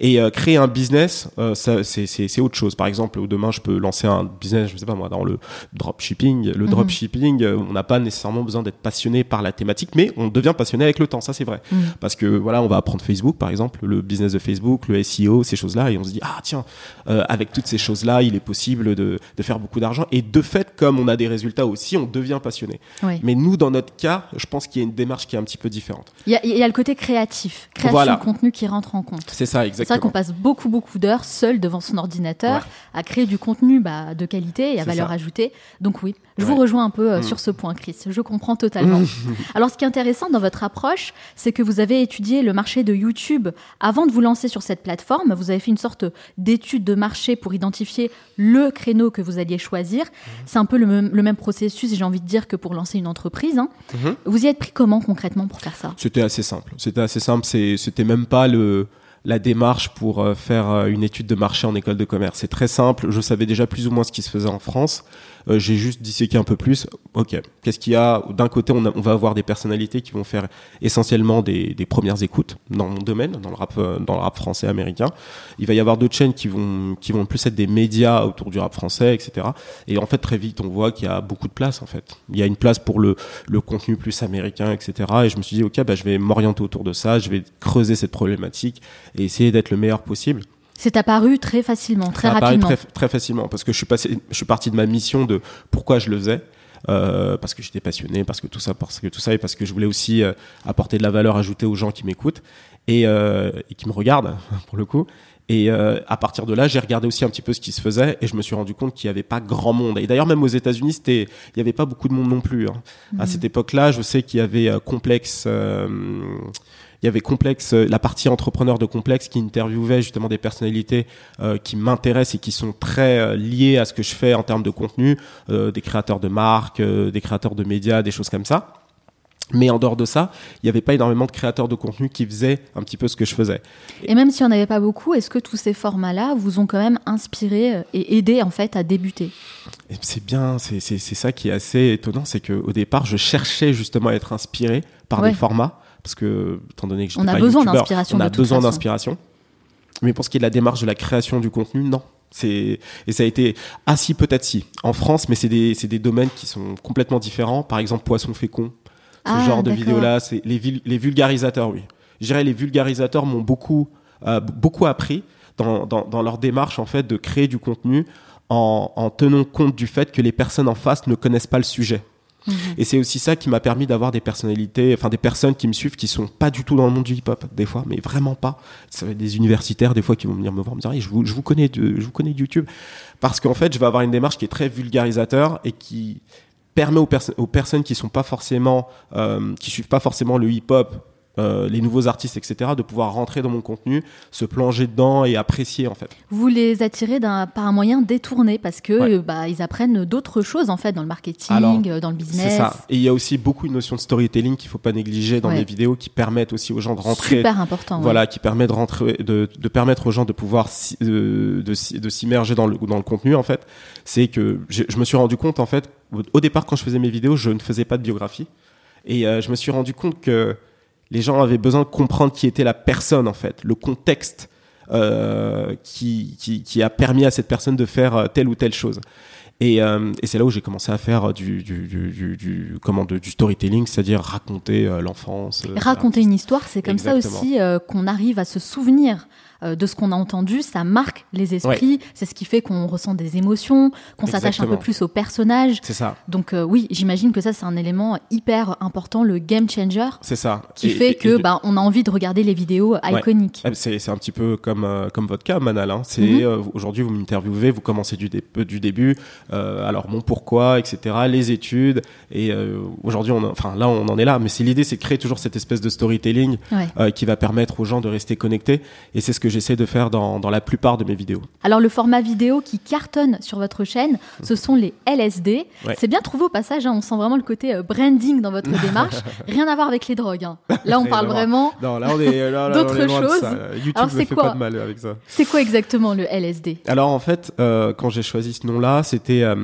Et euh, créer un business, euh, c'est, autre chose. Par exemple, demain, je peux lancer un business, je sais pas moi, dans le dropshipping. Le Mhm. dropshipping, euh, on n'a pas nécessairement besoin d'être passionné par la thématique, mais on devient passionné avec le temps. Ça, c'est vrai. Mm. Parce que voilà, on va apprendre Facebook, par exemple, le business de Facebook, le SEO, ces choses-là, et on se dit ah tiens, euh, avec toutes ces choses-là, il est possible de, de faire beaucoup d'argent. Et de fait, comme on a des résultats aussi, on devient passionné. Oui. Mais nous, dans notre cas, je pense qu'il y a une démarche qui est un petit peu différente. Il y, a- il y a le côté créatif, création Voilà. de contenu qui rentre en compte. C'est ça, C'est vrai qu'on passe beaucoup, beaucoup d'heures seul devant son ordinateur à créer du contenu bah, de qualité et à valeur ça. ajoutée. Donc oui, je Ouais. vous rejoins un peu euh, Mm. sur ce point, Chris. Je comprends totalement. Alors, ce qui est intéressant dans votre approche, c'est que vous avez étudié le marché de YouTube avant de vous lancer sur cette plateforme. Vous avez fait une sorte d'étude de marché pour identifier le créneau que vous alliez choisir. C'est un peu le même, le même processus, j'ai envie de dire, que pour lancer une entreprise. hein. Mhm. Vous y êtes pris comment concrètement pour faire ça? C'était assez simple. C'était assez simple. C'était même pas le la démarche pour euh, faire euh, une étude de marché en école de commerce. C'est très simple. Je savais déjà plus ou moins ce qui se faisait en France. Euh, J'ai juste disséqué un peu plus. Ok, qu'est-ce qu'il y a? D'un côté, on, a- on va avoir des personnalités qui vont faire essentiellement des, des premières écoutes dans mon domaine, dans le rap, euh, dans le rap français américain. Il va y avoir d'autres chaînes qui vont qui vont plus être des médias autour du rap français, etc. Et en fait, très vite, on voit qu'il y a beaucoup de place. En fait, il y a une place pour le le contenu plus américain, etc. Et je me suis dit, ok, bah, je vais m'orienter autour de ça, je vais creuser cette problématique et essayer d'être le meilleur possible. C'est apparu très facilement, très rapidement. très, très facilement parce que je suis passé, je suis parti de ma mission de pourquoi je le faisais. euh, parce que j'étais passionné, parce que tout ça, parce que tout ça, et parce que je voulais aussi euh, apporter de la valeur ajoutée aux gens qui m'écoutent et, euh, et qui me regardent pour le coup. Et à partir de là, j'ai regardé aussi un petit peu ce qui se faisait et je me suis rendu compte qu'il n'y avait pas grand monde. Et d'ailleurs, même aux États-Unis, c'était, il n'y avait pas beaucoup de monde non plus. hein. À Mhm. cette époque-là, je sais qu'il y avait Complexe. Il y avait Complexe, euh, la partie entrepreneur de Complexe qui interviewait justement des personnalités euh, qui m'intéressent et qui sont très euh, liées à ce que je fais en termes de contenu, euh, des créateurs de marques, des créateurs de médias, des choses comme ça. Mais en dehors de ça, il n'y avait pas énormément de créateurs de contenu qui faisaient un petit peu ce que je faisais. Et même si on n'avait pas beaucoup, est-ce que tous ces formats-là vous ont quand même inspiré et aidé en fait à débuter? C'est bien, c'est ça qui est assez étonnant, c'est qu'au départ, je cherchais justement à être inspiré par Ouais. des formats, parce que, étant donné que On a pas besoin d'inspiration on a besoin d'inspiration. Mais pour ce qui est de la démarche de la création du contenu, non. C'est et ça a été ah si peut-être si en France, mais c'est des des domaines qui sont complètement différents. Par exemple, poisson fécond, ce Ah, genre de vidéos là, c'est les les vulgarisateurs, oui. Je dirais les vulgarisateurs m'ont beaucoup euh, beaucoup appris dans, dans dans leur démarche en fait de créer du contenu en, en tenant compte du fait que les personnes en face ne connaissent pas le sujet. Et c'est aussi ça qui m'a permis d'avoir des personnalités, enfin des personnes qui me suivent qui sont pas du tout dans le monde du hip-hop, des fois, mais vraiment pas. Ça va être des universitaires, des fois, qui vont venir me voir, me dire, je vous, je vous connais de, je vous connais YouTube. Parce qu'en fait, je vais avoir une démarche qui est très vulgarisateur et qui permet aux, aux personnes qui sont pas forcément, euh, qui suivent pas forcément le hip-hop, euh, les nouveaux artistes, etc., de pouvoir rentrer dans mon contenu, se plonger dedans et apprécier en fait. Vous les attirez par un moyen détourné parce que bah, ils apprennent d'autres choses en fait dans le marketing, euh, dans le business. C'est ça. Et il y a aussi beaucoup une notion de storytelling qu'il faut pas négliger dans les vidéos qui permettent aussi aux gens de rentrer. Super important. Voilà, qui permet de rentrer, de, de, permettre aux gens de pouvoir de, de, s'immerger dans le dans le contenu en fait. C'est que je me suis rendu compte en fait au départ quand je faisais mes vidéos, je ne faisais pas de biographie et euh, je me suis rendu compte que les gens avaient besoin de comprendre qui était la personne en fait, le contexte euh, qui, qui, qui, a permis à cette personne de faire euh, telle ou telle chose. Et, euh, et c'est là où j'ai commencé à faire du, du, du, du comment, du storytelling, c'est-à-dire raconter euh, l'enfance. raconter une histoire, c'est comme ça aussi qu'on arrive à se souvenir euh, de ce qu'on a entendu, ça marque les esprits. C'est ce qui fait qu'on ressent des émotions, qu'on s'attache un peu plus au personnage. C'est ça. Donc euh, oui, j'imagine que ça c'est un élément hyper important, le game changer. C'est ça. Qui fait que bah, on a envie de regarder les vidéos iconiques. C'est un petit peu comme euh, comme votre cas, Manal. Hein. C'est mhm. aujourd'hui vous m'interviewez, vous commencez du, du début. alors mon pourquoi, etc. Les études et aujourd'hui on, enfin là on en est là. Mais c'est l'idée, c'est de créer toujours cette espèce de storytelling qui va permettre aux gens de rester connectés. Et c'est ce que j'essaie de faire dans, dans, la plupart de mes vidéos. Alors le format vidéo qui cartonne sur votre chaîne, ce sont les LSD. C'est bien trouvé au passage, hein. on sent vraiment le côté euh, branding dans votre démarche. Rien à voir avec les drogues. Hein. Là on parle vraiment d'autres choses. YouTube Alors, ne fait quoi pas de mal avec ça. C'est quoi exactement le LSD Alors en fait, euh, quand j'ai choisi ce nom-là, c'était euh,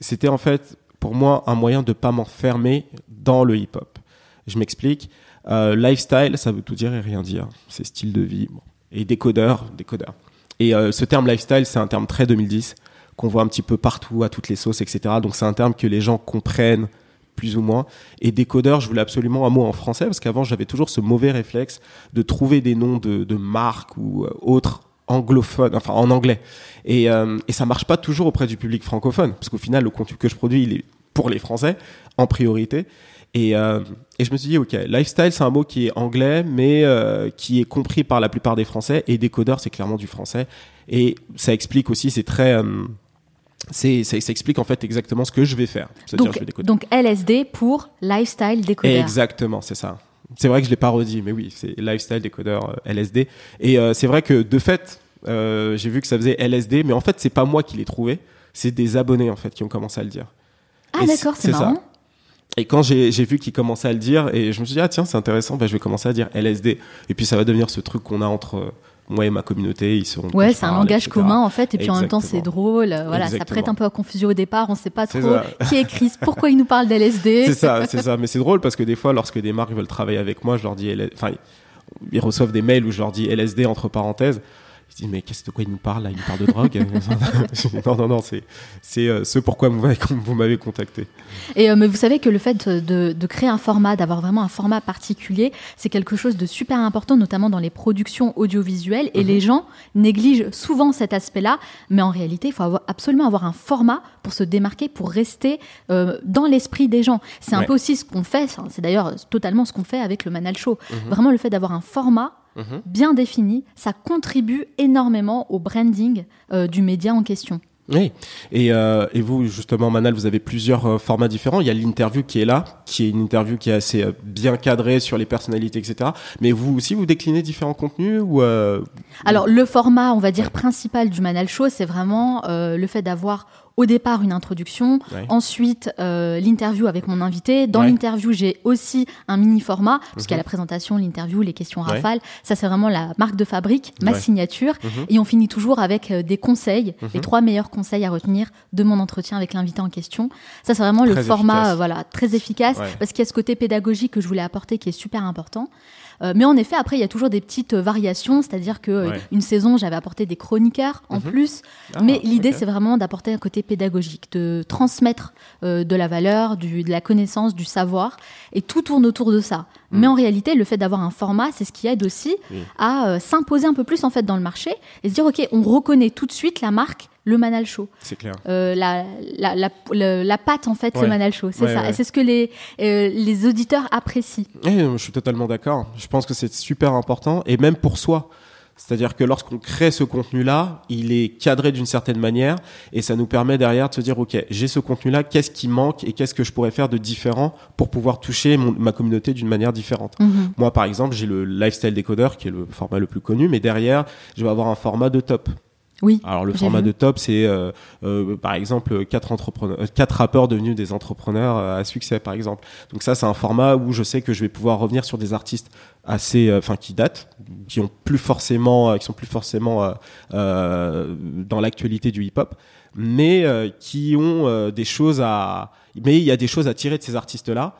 c'était en fait pour moi un moyen de pas m'enfermer dans le hip-hop. Je m'explique. lifestyle, ça veut tout dire et rien dire. C'est style de vie. Bon et décodeur, décodeur. Et euh, ce terme lifestyle, c'est un terme très 2010 qu'on voit un petit peu partout, à toutes les sauces, etc. Donc c'est un terme que les gens comprennent plus ou moins. Et décodeur, je voulais absolument un mot en français parce qu'avant j'avais toujours ce mauvais réflexe de trouver des noms de, de marques ou euh, autres anglophones, enfin en anglais. Et, euh, et ça marche pas toujours auprès du public francophone parce qu'au final le contenu que je produis il est pour les Français en priorité. Et, euh, et je me suis dit, ok, lifestyle, c'est un mot qui est anglais, mais euh, qui est compris par la plupart des Français. Et décodeur, c'est clairement du français. Et ça explique aussi, c'est très. Euh, c'est, ça, ça, explique en fait exactement ce que je vais faire. Donc, je vais donc LSD pour lifestyle décodeur. Exactement, c'est ça. C'est vrai que je l'ai pas redit, mais oui, c'est lifestyle décodeur euh, LSD. Et euh, c'est vrai que de fait, euh, j'ai vu que ça faisait LSD, mais en fait, c'est pas moi qui l'ai trouvé, c'est des abonnés en fait qui ont commencé à le dire. Ah d'accord, c'est marrant. Ça. Et quand j'ai vu qu'il commençait à le dire, et je me suis dit, ah tiens, c'est intéressant, bah, je vais commencer à dire LSD. Et puis ça va devenir ce truc qu'on a entre moi et ma communauté. Ils sont ouais, c'est un langage commun en fait, et puis en même temps c'est drôle. Voilà, ça prête un peu à confusion au départ, on sait pas trop qui est Chris, pourquoi il nous parle d'LSD. C'est ça, c'est ça. Mais c'est drôle parce que des fois, lorsque des marques veulent travailler avec moi, je leur dis, enfin, ils reçoivent des mails où je leur dis LSD entre parenthèses. Je dis, mais qu'est-ce de quoi il nous parle là? Il nous parle de drogue? Non, non, non, c'est, c'est euh, ce pourquoi vous m'avez contacté. Et euh, mais vous savez que le fait de, de créer un format, d'avoir vraiment un format particulier, c'est quelque chose de super important, notamment dans les productions audiovisuelles. Et mhm. les gens négligent souvent cet aspect-là. Mais en réalité, il faut avoir, absolument avoir un format pour se démarquer, pour rester euh, dans l'esprit des gens. C'est un peu aussi ce qu'on fait, c'est d'ailleurs totalement ce qu'on fait avec le Manal Show. Mhm. Vraiment le fait d'avoir un format Mhm. bien défini, ça contribue énormément au branding euh, du média en question. Oui, et, euh, et, vous justement Manal, vous avez plusieurs euh, formats différents. Il y a l'interview qui est là, qui est une interview qui est assez bien cadrée sur les personnalités, etc. Mais vous aussi, vous déclinez différents contenus ou Alors le format, on va dire principal du Manal Show, c'est vraiment le fait d'avoir au départ une introduction, ensuite euh, l'interview avec mon invité. Dans l'interview, j'ai aussi un mini format, puisqu'il y a la présentation, l'interview, les questions rafales. Ça, c'est vraiment la marque de fabrique, ma signature. Mhm. Et on finit toujours avec euh, des conseils, les mhm. trois meilleurs conseils à retenir de mon entretien avec l'invité en question. Ça, c'est vraiment le format voilà, très efficace, parce qu'il y a ce côté pédagogique que je voulais apporter qui est super important. Euh, mais en effet, après, il y a toujours des petites euh, variations, c'est-à-dire que euh, une saison, j'avais apporté des chroniqueurs en mhm. plus. Ah, mais l'idée, c'est vraiment d'apporter un côté pédagogique, de transmettre de la valeur, du, de la connaissance, du savoir, et tout tourne autour de ça. Mhm. Mais en réalité, le fait d'avoir un format, c'est ce qui aide aussi à s'imposer un peu plus en fait dans le marché et se dire ok, on reconnaît tout de suite la marque le Manal Show. C'est clair. Euh, la, la, la, la, patte, en fait, le Manal Show. C'est ça. Et c'est ce que les, euh, les auditeurs apprécient. je suis totalement d'accord. Je pense que c'est super important. Et même pour soi. C'est-à-dire que lorsqu'on crée ce contenu-là, il est cadré d'une certaine manière et ça nous permet derrière de se dire, OK, j'ai ce contenu-là, qu'est-ce qui manque et qu'est-ce que je pourrais faire de différent pour pouvoir toucher ma communauté d'une manière différente. Mhm. Moi, par exemple, j'ai le Lifestyle Decoder qui est le format le plus connu, mais derrière, je vais avoir un format de top. Oui. Alors le format de top, c'est euh, euh, par exemple quatre entrepreneurs, euh, quatre rappeurs devenus des entrepreneurs à succès, par exemple. Donc ça, c'est un format où je sais que je vais pouvoir revenir sur des artistes assez, enfin qui datent, qui ont plus forcément, qui sont plus forcément dans l'actualité du hip-hop, mais qui ont des choses à, mais il y a des choses à tirer de ces artistes-là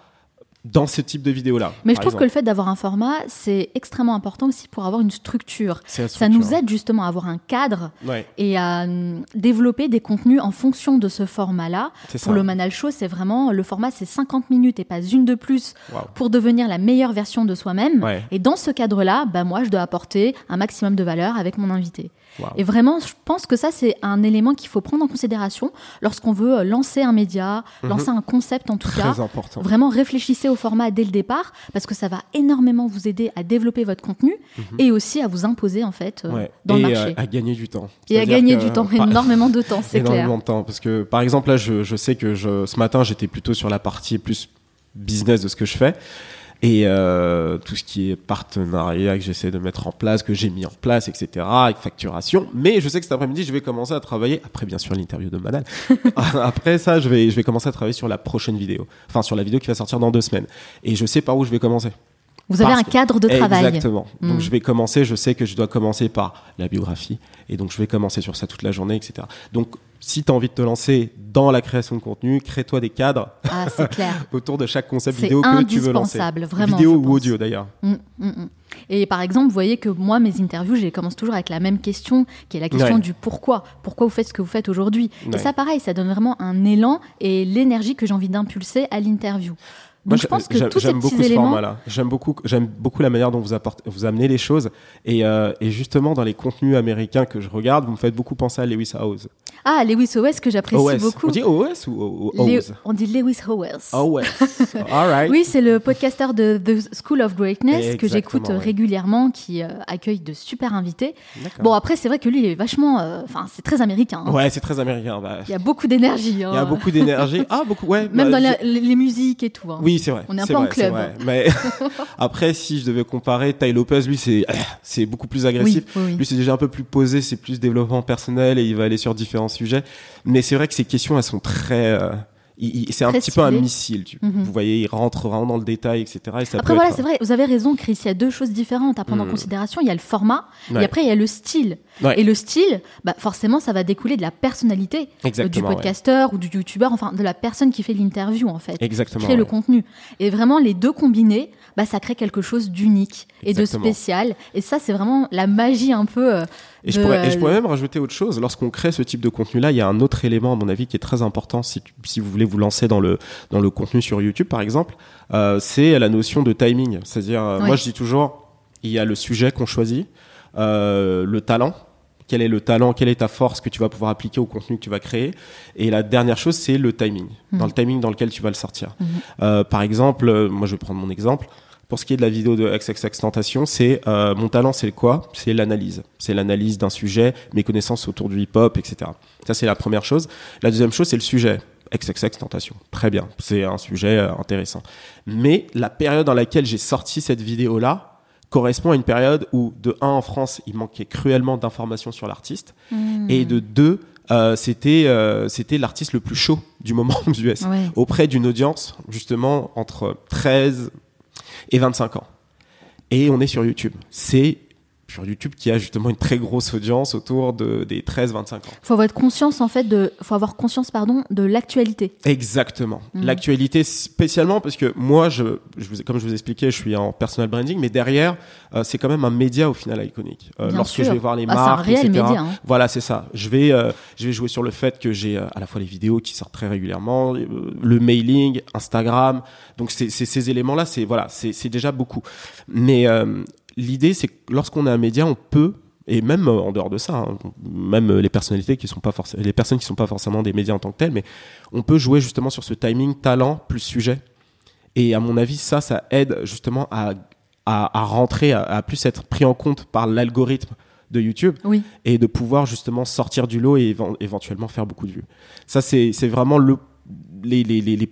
dans ce type de vidéo-là. Mais je trouve que le fait d'avoir un format, c'est extrêmement important aussi pour avoir une structure. structure. Ça nous aide justement à avoir un cadre et à hum, développer des contenus en fonction de ce format-là. Pour le Manal Show, c'est vraiment le format, c'est 50 minutes et pas une de plus pour devenir la meilleure version de soi-même. Et dans ce cadre-là, bah, moi, je dois apporter un maximum de valeur avec mon invité. Et vraiment, je pense que ça, c'est un élément qu'il faut prendre en considération lorsqu'on veut euh, lancer un média, mhm. lancer un concept en tout Très cas. Important. Vraiment réfléchissez au format dès le départ parce que ça va énormément vous aider à développer votre contenu mhm. et aussi à vous imposer en fait euh, dans le marché. Et à, gagner du temps. Et à gagner du temps, énormément de temps, c'est clair. Énormément de temps parce que par exemple là, je, je sais que je, ce matin, j'étais plutôt sur la partie plus business de ce que je fais et euh, tout ce qui est partenariat que j'essaie de mettre en place, que j'ai mis en place, etc., avec facturation. Mais je sais que cet après-midi, je vais commencer à travailler, après bien sûr l'interview de Manal, après ça, je vais, je vais commencer à travailler sur la prochaine vidéo, enfin sur la vidéo qui va sortir dans deux semaines. Et je sais par où je vais commencer. Vous avez un cadre de travail. Exactement. Donc hmm. je vais commencer, je sais que je dois commencer par la biographie, et donc je vais commencer sur ça toute la journée, etc. Donc si tu as envie de te lancer dans la création de contenu, crée-toi des cadres ah, autour de chaque concept vidéo que tu veux lancer. C'est vraiment. Vidéo ou audio d'ailleurs. Mm, mm, mm. Et par exemple, vous voyez que moi, mes interviews, je commence toujours avec la même question, qui est la question du pourquoi. Pourquoi vous faites ce que vous faites aujourd'hui? Et ça, pareil, ça donne vraiment un élan et l'énergie que j'ai envie d'impulser à l'interview. Moi, je pense que j'aime beaucoup ce format-là. J'aime beaucoup, j'aime beaucoup la manière dont vous apportez, vous amenez les choses. Et, euh, et, justement, dans les contenus américains que je regarde, vous me faites beaucoup penser à Lewis Howes. Ah, Lewis Howes que j'apprécie beaucoup. On dit OS ou Howes? On dit Lewis Howes. Howes. All right. Oui, c'est le podcasteur de The School of Greatness que j'écoute régulièrement, qui euh, accueille de super invités. Bon, après, c'est vrai que lui, il est vachement, euh, enfin, c'est très américain. Hein. Ouais, c'est très américain. Bah. Il y a beaucoup d'énergie. Hein. Il y a beaucoup d'énergie. Ah, beaucoup. Ouais. Même bah, dans les musiques et tout. Hein. Oui, c'est vrai. On est un peu en club. Mais après, si je devais comparer, Ty Lopez, lui, c'est c'est beaucoup plus agressif. Lui, c'est déjà un peu plus posé, c'est plus développement personnel et il va aller sur différents sujets. Mais c'est vrai que ces questions, elles sont très euh, c'est un petit peu un missile. Mhm. Vous voyez, il rentre vraiment dans le détail, etc. Et après, voilà, c'est vrai, vous avez raison, Chris. Il y a deux choses différentes à prendre en hmm. considération. Il y a le format, et après, il y a le style. Et le style, bah, forcément, ça va découler de la personnalité euh, du podcasteur ou du youtubeur, enfin, de la personne qui fait l'interview, en fait. Exactement. Qui crée le contenu. Et vraiment, les deux combinés, bah, ça crée quelque chose d'unique et de spécial. Et ça, c'est vraiment la magie un peu. Euh, et, je pourrais, et je pourrais même rajouter autre chose. Lorsqu'on crée ce type de contenu-là, il y a un autre élément, à mon avis, qui est très important si, si vous voulez vous lancer dans le, dans le contenu sur YouTube, par exemple. Euh, c'est la notion de timing. C'est-à-dire, euh, moi, je dis toujours, il y a le sujet qu'on choisit, euh, le talent. Quel est le talent, quelle est ta force que tu vas pouvoir appliquer au contenu que tu vas créer? Et la dernière chose, c'est le timing. Mmh. Dans le timing dans lequel tu vas le sortir. Mmh. Euh, par exemple, moi, je vais prendre mon exemple. Pour ce qui est de la vidéo de XXX Tentation, c'est euh, mon talent, c'est quoi? C'est l'analyse. C'est l'analyse d'un sujet, mes connaissances autour du hip-hop, etc. Ça, c'est la première chose. La deuxième chose, c'est le sujet. XXX Tentation. Très bien. C'est un sujet euh, intéressant. Mais la période dans laquelle j'ai sorti cette vidéo-là correspond à une période où, de un, en France, il manquait cruellement d'informations sur l'artiste. Hmm. Et de deux, euh, c'était euh, c'était l'artiste le plus chaud du moment aux US auprès d'une audience justement entre 13 et 25 ans. Et on est sur YouTube. C'est sur YouTube qui a justement une très grosse audience autour de, des 13-25 ans. Faut avoir conscience en fait de, faut avoir conscience pardon de l'actualité. Exactement, mm. l'actualité spécialement parce que moi, je, je vous, comme je vous expliquais, je suis en personal branding, mais derrière, euh, c'est quand même un média au final iconique. Euh, lorsque je vais voir les ah, marques, un réel etc. Média, hein. Voilà, c'est ça. Je vais, euh, je vais jouer sur le fait que j'ai à la fois les vidéos qui sortent très régulièrement, le mailing, Instagram. Donc c'est ces éléments-là, c'est voilà, c'est déjà beaucoup. Mais l'idée, c'est que lorsqu'on est un média, on peut et même euh, en dehors de ça, hein, même les personnalités qui sont pas forcément, les personnes qui sont pas forcément des médias en tant que telles, mais on peut jouer justement sur ce timing talent plus sujet. Et à mon avis, ça, ça aide justement à, à, rentrer, à, plus être pris en compte par l'algorithme de YouTube Oui. et de pouvoir justement sortir du lot et éven- éventuellement faire beaucoup de vues. Ça, c'est vraiment le, les, les, les,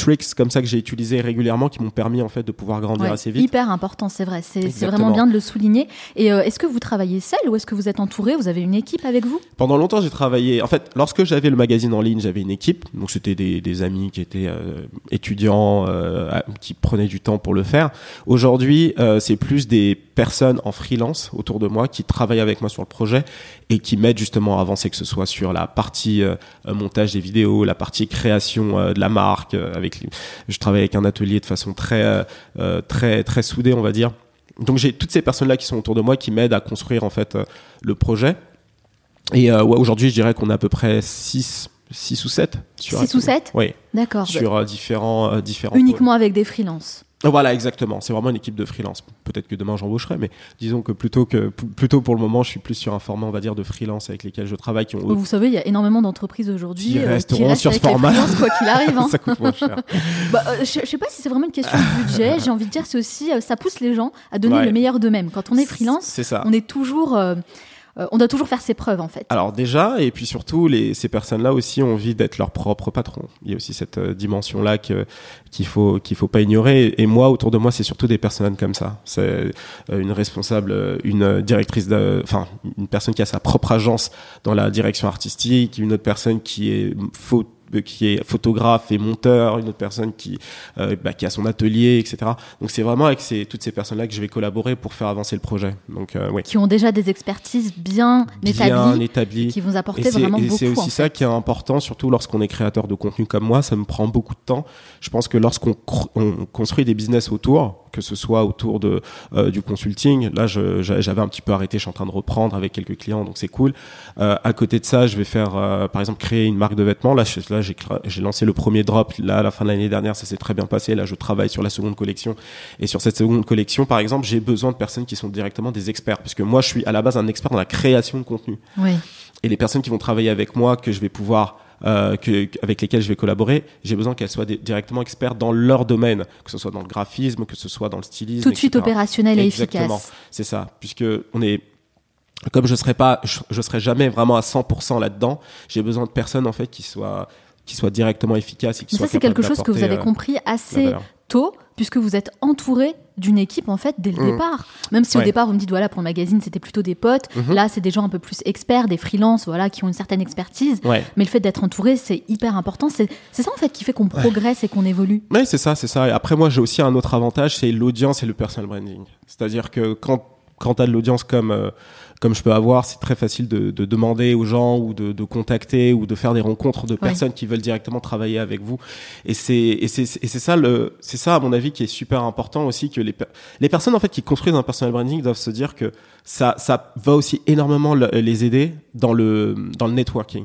tricks comme ça que j'ai utilisés régulièrement qui m'ont permis en fait de pouvoir grandir Ouais, assez vite. Hyper important, c'est vrai. C'est vraiment bien de le souligner. Et euh, est-ce que vous travaillez seul ou est-ce que vous êtes entouré? Vous avez une équipe avec vous? Pendant longtemps, j'ai travaillé. En fait, lorsque j'avais le magazine en ligne, j'avais une équipe. Donc, c'était des, des amis qui étaient euh, étudiants, euh, qui prenaient du temps pour le faire. Aujourd'hui, c'est plus des personnes en freelance autour de moi qui travaillent avec moi sur le projet et qui m'aident justement à avancer, que ce soit sur la partie montage des vidéos, la partie création de la marque. euh, avec, je travaille avec un atelier de façon très, euh, euh, très, très soudée, on va dire. Donc, j'ai toutes ces personnes-là qui sont autour de moi qui m'aident à construire en fait euh, le projet. Et ouais, aujourd'hui, je dirais qu'on a à peu près 6 six ou 7 sur Six ou sept Oui, D'accord. sur euh, différents euh, différents Uniquement avec des freelances. Voilà, exactement. C'est vraiment une équipe de freelance. Peut-être que demain j'embaucherai, mais disons que plutôt que plutôt pour le moment, je suis plus sur un format, on va dire, de freelance avec lesquels je travaille qui ont Vous savez, il y a énormément d'entreprises aujourd'hui Qui euh, resteront restent sur ce format. quoi qu'il arrive. hein. ça coûte moins cher. Bah, euh, je, je sais pas si c'est vraiment une question de budget. J'ai envie de dire, c'est aussi, euh, ça pousse les gens à donner Ouais. le meilleur d'eux-mêmes. Quand on est freelance, c'est ça. on est toujours, euh, on doit toujours faire ses preuves en fait. Alors déjà, et puis surtout, les, ces personnes-là aussi ont envie d'être leur propre patron. Il y a aussi cette euh, dimension-là qu'il faut qu'il faut pas ignorer. Et moi, autour de moi, c'est surtout des personnes comme ça. C'est euh, une responsable, euh, une directrice, de- enfin une personne qui a sa propre agence dans la direction artistique, une autre personne qui est faux qui est photographe et monteur, une autre personne qui, euh, bah, qui a son atelier, etc. Donc c'est vraiment avec ces, toutes ces personnes-là que je vais collaborer pour faire avancer le projet. Donc euh, oui, Qui ont déjà des expertises bien, bien établies, établi. qui vont Et apporter c'est vraiment et beaucoup. c'est aussi en ça qui est important, surtout lorsqu'on est créateur de contenu comme moi, ça me prend beaucoup de temps. Je pense que lorsqu'on construit des business autour, que ce soit autour de euh, du consulting, là j'avais un petit peu arrêté, je suis en train de reprendre avec quelques clients, donc c'est cool. Euh, à côté de ça, je vais faire euh, par exemple créer une marque de vêtements. Là, je- là j'ai lancé le premier drop là à la fin de l'année dernière, ça s'est très bien passé. Là, je travaille sur la seconde collection et sur cette seconde collection, par exemple, j'ai besoin de personnes qui sont directement des experts, puisque moi je suis à la base un expert dans la création de contenu Oui. et les personnes qui vont travailler avec moi, que je vais pouvoir, euh, que, avec lesquelles je vais collaborer, j'ai besoin qu'elles soient di- directement expertes dans leur domaine, que ce soit dans le graphisme, que ce soit dans le stylisme. Tout de suite opérationnel et Exactement. efficace. C'est ça, puisque on est comme je serai pas, je, je serai jamais vraiment à 100% là-dedans. J'ai besoin de personnes en fait qui soient qui soient directement efficaces et qui Mais soient ça, c'est quelque chose que vous avez euh, compris assez. Tôt, puisque vous êtes entouré d'une équipe en fait dès le Mhm. départ. Même si au départ vous me dites voilà pour le magazine c'était plutôt des potes, Mhm. là c'est des gens un peu plus experts, des freelances voilà qui ont une certaine expertise. Ouais. Mais le fait d'être entouré c'est hyper important. C'est c'est ça en fait qui fait qu'on progresse et qu'on évolue. Oui, c'est ça, c'est ça. Et après, moi, j'ai aussi un autre avantage, c'est l'audience et le personal branding. C'est-à-dire que quand, quand tu as de l'audience comme, euh, comme je peux avoir, c'est très facile de, de demander aux gens ou de, de contacter ou de faire des rencontres de personnes qui veulent directement travailler avec vous. Et c'est, et c'est, et c'est ça le, c'est ça, à mon avis, qui est super important aussi que les, les personnes, en fait, qui construisent un personal branding doivent se dire que ça, ça va aussi énormément le- les aider dans le, dans le networking.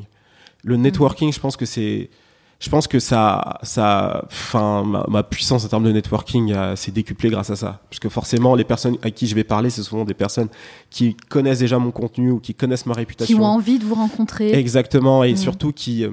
Le networking, je pense que c'est, je pense que ça, ça, enfin, ma, ma puissance en termes de networking euh, s'est décuplée grâce à ça. Parce que forcément, les personnes à qui je vais parler, ce sont des personnes qui connaissent déjà mon contenu ou qui connaissent ma Qui réputation. ont envie de vous rencontrer. Exactement, et Mm. surtout qui,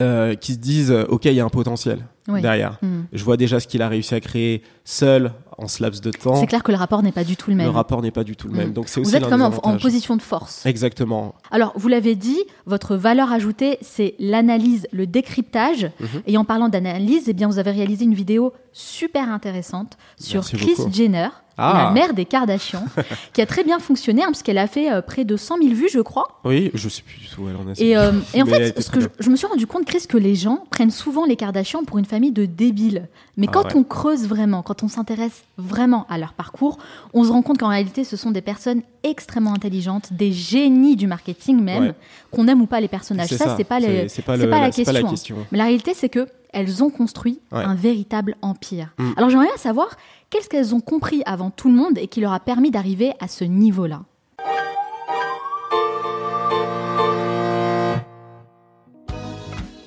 euh, qui se disent, euh, ok, il y a un potentiel Oui. derrière. Hmm. Je vois déjà ce qu'il a réussi à créer seul en ce laps de temps. C'est clair que le rapport n'est pas du tout le Le même. rapport n'est pas du tout le même. Mm. Donc c'est Vous êtes même en, en position de force. Exactement. Alors, vous l'avez dit, votre valeur ajoutée, c'est l'analyse, le décryptage. Mhm. Et en parlant d'analyse, eh bien, vous avez réalisé une vidéo super intéressante sur Merci beaucoup. Jenner, Ah. la mère des Kardashians, qui a très bien fonctionné, hein, puisqu'elle a fait euh, près de 100 000 vues, je crois. Oui, je sais plus du tout où elle en est. Et, euh, et en fait, ce que je, me suis rendu compte, Chris, que les gens prennent souvent les Kardashians pour une famille de débiles. Mais Ah quand ouais. on creuse vraiment, quand on s'intéresse vraiment à leur parcours, on se rend compte qu'en réalité, ce sont des personnes extrêmement intelligentes, des génies du marketing même, Ouais. qu'on aime ou pas les personnages. C'est Ça, c'est pas, les- c'est pas, c'est le- pas la pas question. hein. Mais la réalité, c'est que elles ont construit Ouais. un véritable empire. Mm. Alors j'aimerais bien savoir qu'est-ce qu'elles ont compris avant tout le monde et qui leur a permis d'arriver à ce niveau-là.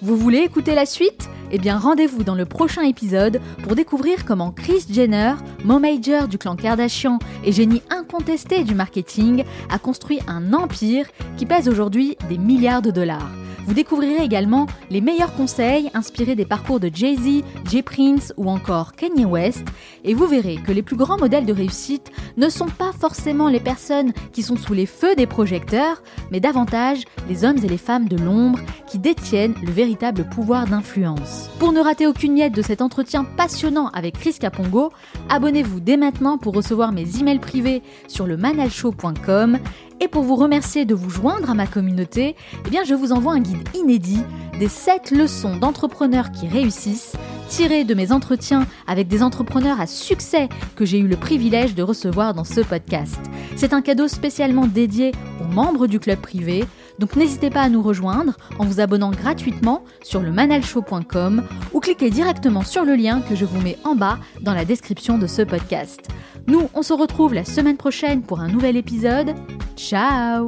Vous voulez écouter la suite? Eh bien rendez-vous dans le prochain épisode pour découvrir comment Kris Jenner, momager du clan Kardashian et génie incontesté du marketing, a construit un empire qui pèse aujourd'hui des milliards de dollars. Vous découvrirez également les meilleurs conseils inspirés des parcours de Jay-Z, Jay Prince ou encore Kanye West. Et vous verrez que les plus grands modèles de réussite ne sont pas forcément les personnes qui sont sous les feux des projecteurs, mais davantage les hommes et les femmes de l'ombre qui détiennent le véritable pouvoir d'influence. Pour ne rater aucune miette de cet entretien passionnant avec Chris Capongo, abonnez-vous dès maintenant pour recevoir mes emails privés sur le manalshow.com et pour vous remercier de vous joindre à ma communauté, eh bien je vous envoie un guide inédit des 7 leçons d'entrepreneurs qui réussissent, tiré de mes entretiens avec des entrepreneurs à succès que j'ai eu le privilège de recevoir dans ce podcast. C'est un cadeau spécialement dédié aux membres du club privé, donc n'hésitez pas à nous rejoindre en vous abonnant gratuitement sur le manalshow.com ou cliquez directement sur le lien que je vous mets en bas dans la description de ce podcast. Nous, on se retrouve la semaine prochaine pour un nouvel épisode. Ciao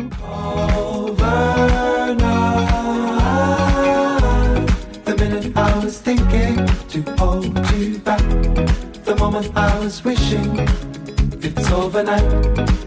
it's.